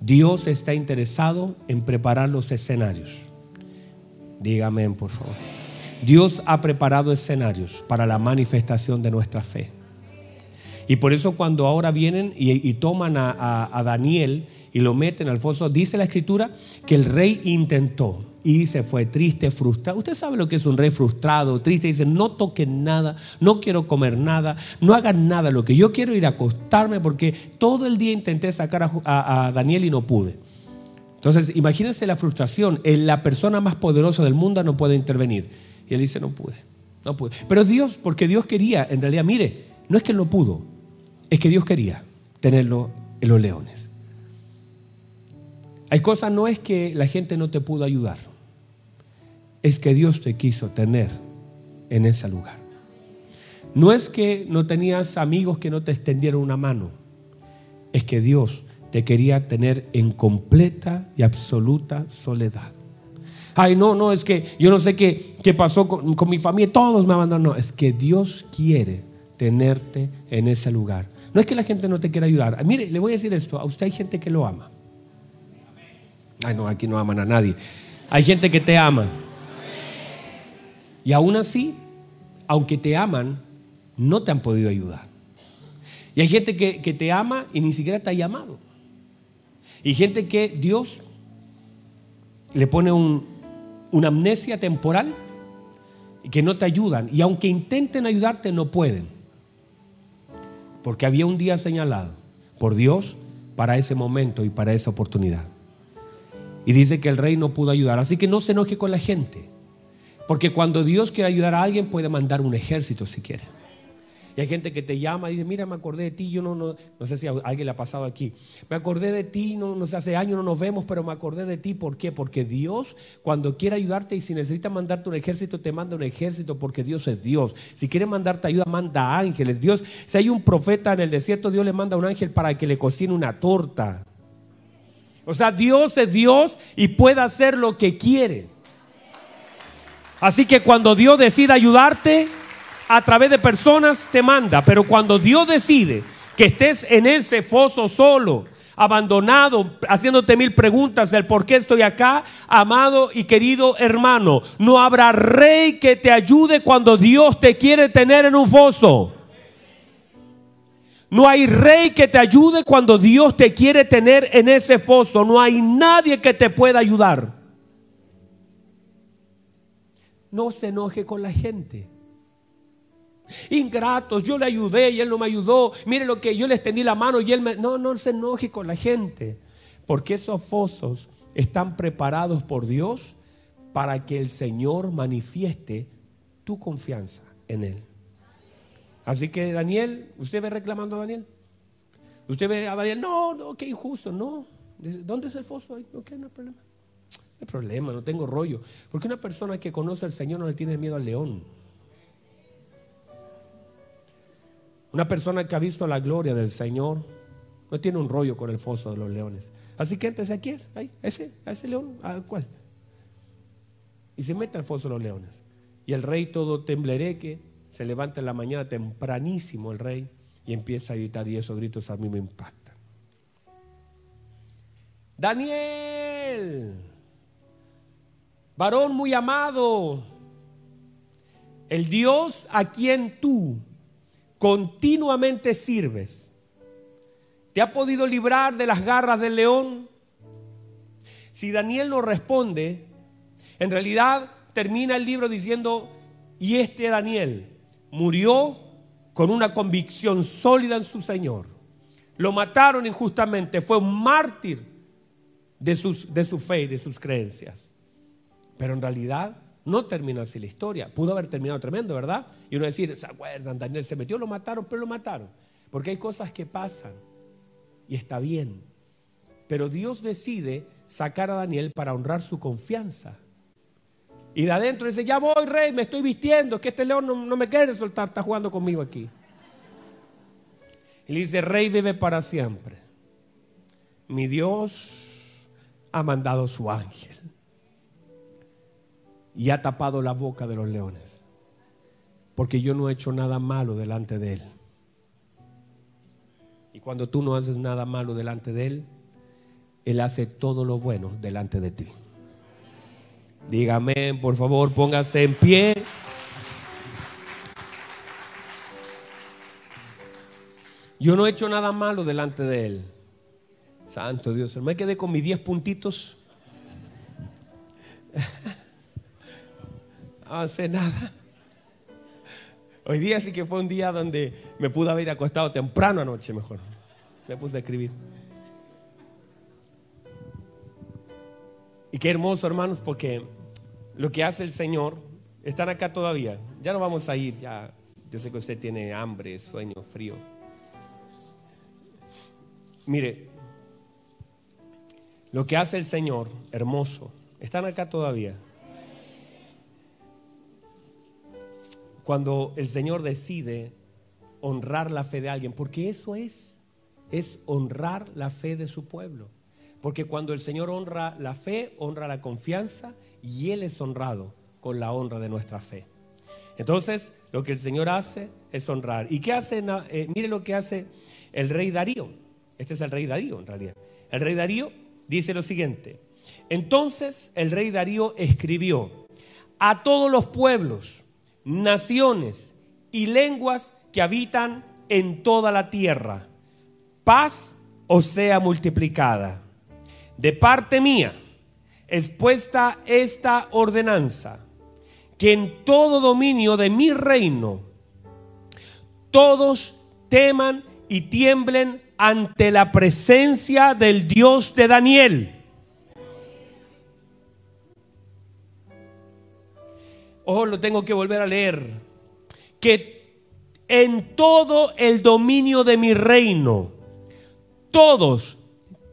Dios está interesado en preparar los escenarios. Dígame, por favor. Dios ha preparado escenarios para la manifestación de nuestra fe. Y por eso cuando ahora vienen y, toman a, Daniel y lo meten al foso, dice la escritura que el rey intentó y se fue triste, frustrado. Usted sabe lo que es un rey frustrado, triste. Dice, no toquen nada, no quiero comer nada, no hagan nada. Lo que yo quiero ir a acostarme porque todo el día intenté sacar a, a Daniel y no pude. Entonces, imagínense la frustración. La persona más poderosa del mundo no puede intervenir. Y él dice, no pude, no pude. Pero Dios, porque Dios quería, en realidad, mire, no es que él no pudo, es que Dios quería tenerlo en los leones. Hay cosas, no es que la gente no te pudo ayudar, es que Dios te quiso tener en ese lugar. No es que no tenías amigos que no te extendieron una mano, es que Dios te quería tener en completa y absoluta soledad. Ay, no, no, es que yo no sé qué, qué pasó con, con mi familia, todos me abandonaron. No, es que Dios quiere tenerte en ese lugar. No es que la gente no te quiera ayudar. Mire, le voy a decir esto, a usted hay gente que lo ama. Ay, no, aquí no aman a nadie. Hay gente que te ama. Y aún así, aunque te aman, no te han podido ayudar. Y hay gente que, te ama y ni siquiera te ha llamado. Y gente que Dios le pone una amnesia temporal y que no te ayudan. Y aunque intenten ayudarte, no pueden porque había un día señalado por Dios para ese momento y para esa oportunidad. Y dice que el rey no pudo ayudar, así que no se enoje con la gente, porque cuando Dios quiere ayudar a alguien puede mandar un ejército si quiere. Y hay gente que te llama y dice, mira, me acordé de ti, yo no, no, no sé si a alguien le ha pasado aquí. Me acordé de ti, no, no sé, hace años no nos vemos, pero me acordé de ti. ¿Por qué? Porque Dios, cuando quiere ayudarte y si necesita mandarte un ejército, te manda un ejército porque Dios es Dios. Si quiere mandarte ayuda, manda ángeles. Dios, si hay un profeta en el desierto, Dios le manda un ángel para que le cocine una torta. O sea, Dios es Dios y puede hacer lo que quiere. Así que cuando Dios decida ayudarte, a través de personas te manda, pero cuando Dios decide que estés en ese foso solo, abandonado, haciéndote mil preguntas del por qué estoy acá, amado y querido hermano, no habrá rey que te ayude cuando Dios te quiere tener en un foso. No hay rey que te ayude cuando Dios te quiere tener en ese foso. No hay nadie que te pueda ayudar. No se enoje con la gente. Ingratos, yo le ayudé y él no me ayudó. Mire lo que yo le extendí la mano y él me... No, no se enoje con la gente. Porque esos fosos están preparados por Dios para que el Señor manifieste tu confianza en Él. Así que Daniel, ¿usted ve reclamando a Daniel? ¿Usted ve a Daniel? No, no, qué injusto, no. ¿Dónde es el foso no hay problema. No problema, no tengo rollo. Porque una persona que conoce al Señor no le tiene miedo al león. Una persona que ha visto la gloria del Señor no tiene un rollo con el foso de los leones. Así que entonces aquí es, ahí, ese, a ese león, ¿a cuál? Y se mete al foso de los leones. Y el rey todo temblereque se levanta en la mañana tempranísimo el rey y empieza a gritar y esos gritos a mí me impactan. Daniel, varón muy amado, el Dios a quien tú continuamente sirves, ¿te ha podido librar de las garras del león? Si Daniel no responde, en realidad termina el libro diciendo, y este Daniel murió con una convicción sólida en su Señor. Lo mataron injustamente, fue un mártir de, sus, de su fe y de sus creencias. Pero en realidad no termina así la historia. Pudo haber terminado tremendo, ¿verdad? Y uno decir, ¿se acuerdan? Daniel se metió, lo mataron, pero lo mataron. Porque hay cosas que pasan y está bien. Pero Dios decide sacar a Daniel para honrar su confianza. Y de adentro dice, ya voy, rey, me estoy vistiendo, que este león no, me quiere soltar, está jugando conmigo aquí. Y le dice, rey vive para siempre. Mi Dios ha mandado su ángel y ha tapado la boca de los leones. Porque yo no he hecho nada malo delante de Él. Y cuando tú no haces nada malo delante de Él, Él hace todo lo bueno delante de ti. Dígame, por favor, póngase en pie. Yo no he hecho nada malo delante de Él. Santo Dios, me quedé con mis 10 puntitos. Hace nada. Hoy día sí que fue un día donde me pude haber acostado temprano anoche mejor. Me puse a escribir. Y qué hermoso, hermanos, porque lo que hace el Señor, están acá todavía. Ya no vamos a ir, ya. Yo sé que usted tiene hambre, sueño, frío. Mire, lo que hace el Señor, hermoso, están acá todavía. Cuando el Señor decide honrar la fe de alguien, porque eso es, es honrar la fe de su pueblo. Porque cuando el Señor honra la fe, honra la confianza y Él es honrado con la honra de nuestra fe. Entonces, lo que el Señor hace es honrar. ¿Y qué hace? Eh, mire lo que hace el rey Darío. Este es el rey Darío en realidad. El rey Darío dice lo siguiente. Entonces el rey Darío escribió a todos los pueblos, naciones y lenguas que habitan en toda la tierra, paz os sea multiplicada. De parte mía, expuesta esta ordenanza, que en todo dominio de mi reino, todos teman y tiemblen ante la presencia del Dios de Daniel. Ojo, lo tengo que volver a leer. Que en todo el dominio de mi reino, todos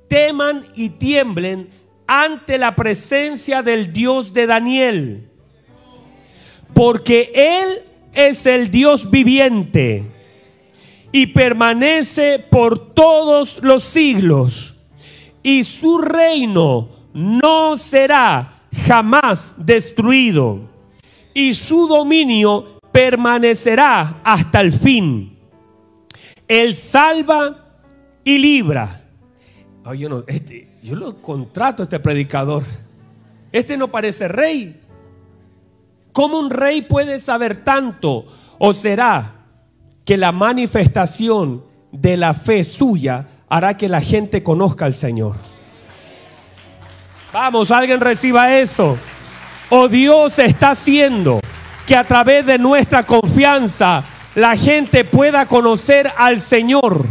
teman y tiemblen ante la presencia del Dios de Daniel. Porque Él es el Dios viviente y permanece por todos los siglos. Y su reino no será jamás destruido. Y su dominio permanecerá hasta el fin. Él salva y libra. yo, no, este, yo lo contrato a este predicador. Este no parece rey. ¿Cómo un rey puede saber tanto? ¿O será que la manifestación de la fe suya hará que la gente conozca al Señor. Vamos, alguien reciba eso. O Dios está haciendo que a través de nuestra confianza la gente pueda conocer al Señor.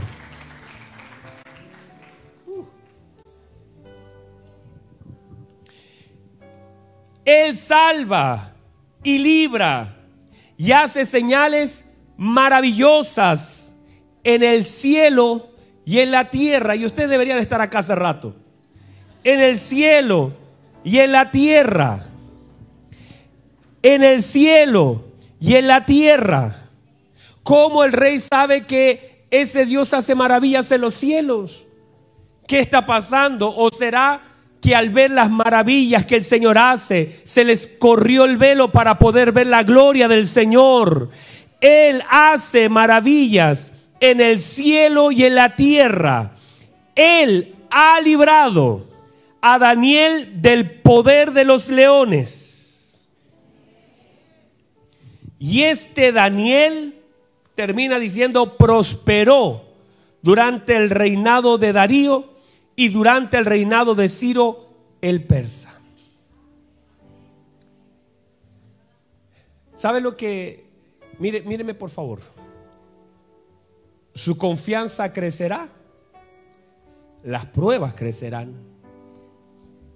Él salva y libra y hace señales maravillosas en el cielo y en la tierra. Y ustedes deberían estar acá hace rato. En el cielo y en la tierra. En el cielo y en la tierra. ¿Cómo el rey sabe que ese Dios hace maravillas en los cielos? ¿Qué está pasando? ¿O será que al ver las maravillas que el Señor hace, se les corrió el velo para poder ver la gloria del Señor? Él hace maravillas en el cielo y en la tierra. Él ha librado a Daniel del poder de los leones. Y este Daniel termina diciendo, prosperó durante el reinado de Darío y durante el reinado de Ciro el persa. ¿Sabe lo que Mire, míreme por favor. Su confianza crecerá, las pruebas crecerán,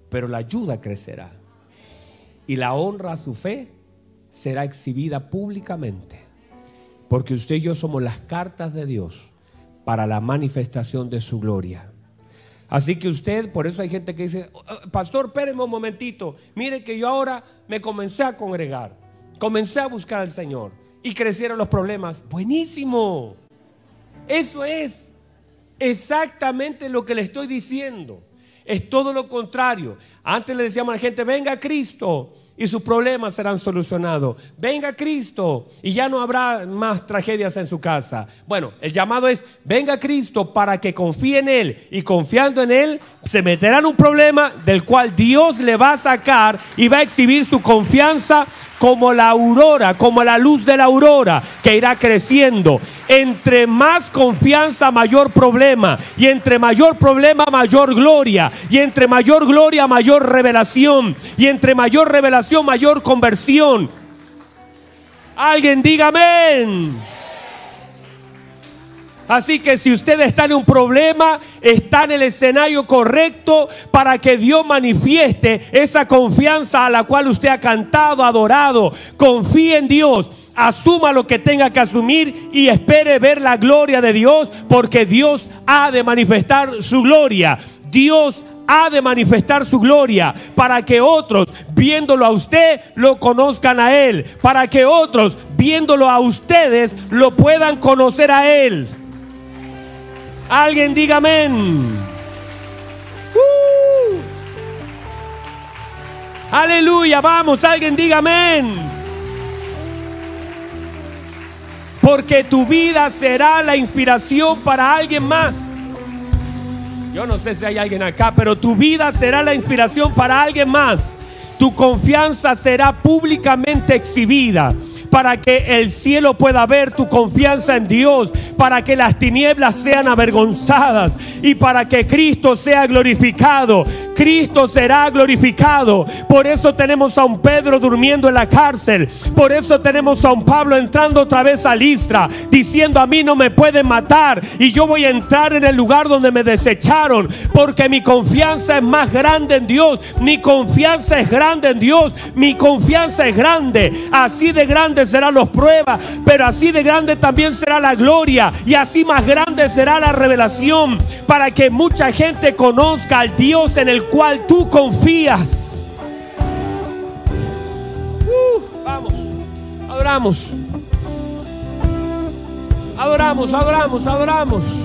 pero la ayuda crecerá. Y la honra a su fe será exhibida públicamente. Porque usted y yo somos las cartas de Dios para la manifestación de su gloria. Así que usted, por eso hay gente que dice, oh, oh, pastor, espéreme un momentito, mire que yo ahora me comencé a congregar, comencé a buscar al Señor y crecieron los problemas. Buenísimo. Eso es exactamente lo que le estoy diciendo. Es todo lo contrario. Antes le decíamos a la gente, venga Cristo, y sus problemas serán solucionados. Venga Cristo y ya no habrá más tragedias en su casa. Bueno, el llamado es, venga Cristo para que confíe en Él y confiando en Él se meterá en un problema del cual Dios le va a sacar y va a exhibir su confianza como la aurora, como la luz de la aurora, que irá creciendo. Entre más confianza, mayor problema. Y entre mayor problema, mayor gloria. Y entre mayor gloria, mayor revelación. Y entre mayor revelación, mayor conversión. Alguien diga amén. Así que si usted está en un problema, está en el escenario correcto para que Dios manifieste esa confianza a la cual usted ha cantado, adorado. Confíe en Dios, asuma lo que tenga que asumir y espere ver la gloria de Dios porque Dios ha de manifestar su gloria. Dios ha de manifestar su gloria para que otros, viéndolo a usted, lo conozcan a Él. Para que otros, viéndolo a ustedes, lo puedan conocer a Él. Alguien diga amén. Uh. Aleluya, vamos, alguien diga amén. Porque tu vida será la inspiración para alguien más. Yo no sé si hay alguien acá, pero tu vida será la inspiración para alguien más. Tu confianza será públicamente exhibida para que el cielo pueda ver tu confianza en Dios, para que las tinieblas sean avergonzadas y para que Cristo sea glorificado. Cristo será glorificado. Por eso tenemos a un Pedro durmiendo en la cárcel. Por eso tenemos a un Pablo entrando otra vez a Listra, diciendo a mí no me pueden matar y yo voy a entrar en el lugar donde me desecharon, porque mi confianza es más grande en Dios. Mi confianza es grande en Dios. Mi confianza es grande. Así de grande serán los pruebas, pero así de grande también será la gloria y así más grande será la revelación para que mucha gente conozca al Dios en cual tú confías. Uh, vamos, adoramos. Adoramos, adoramos, adoramos.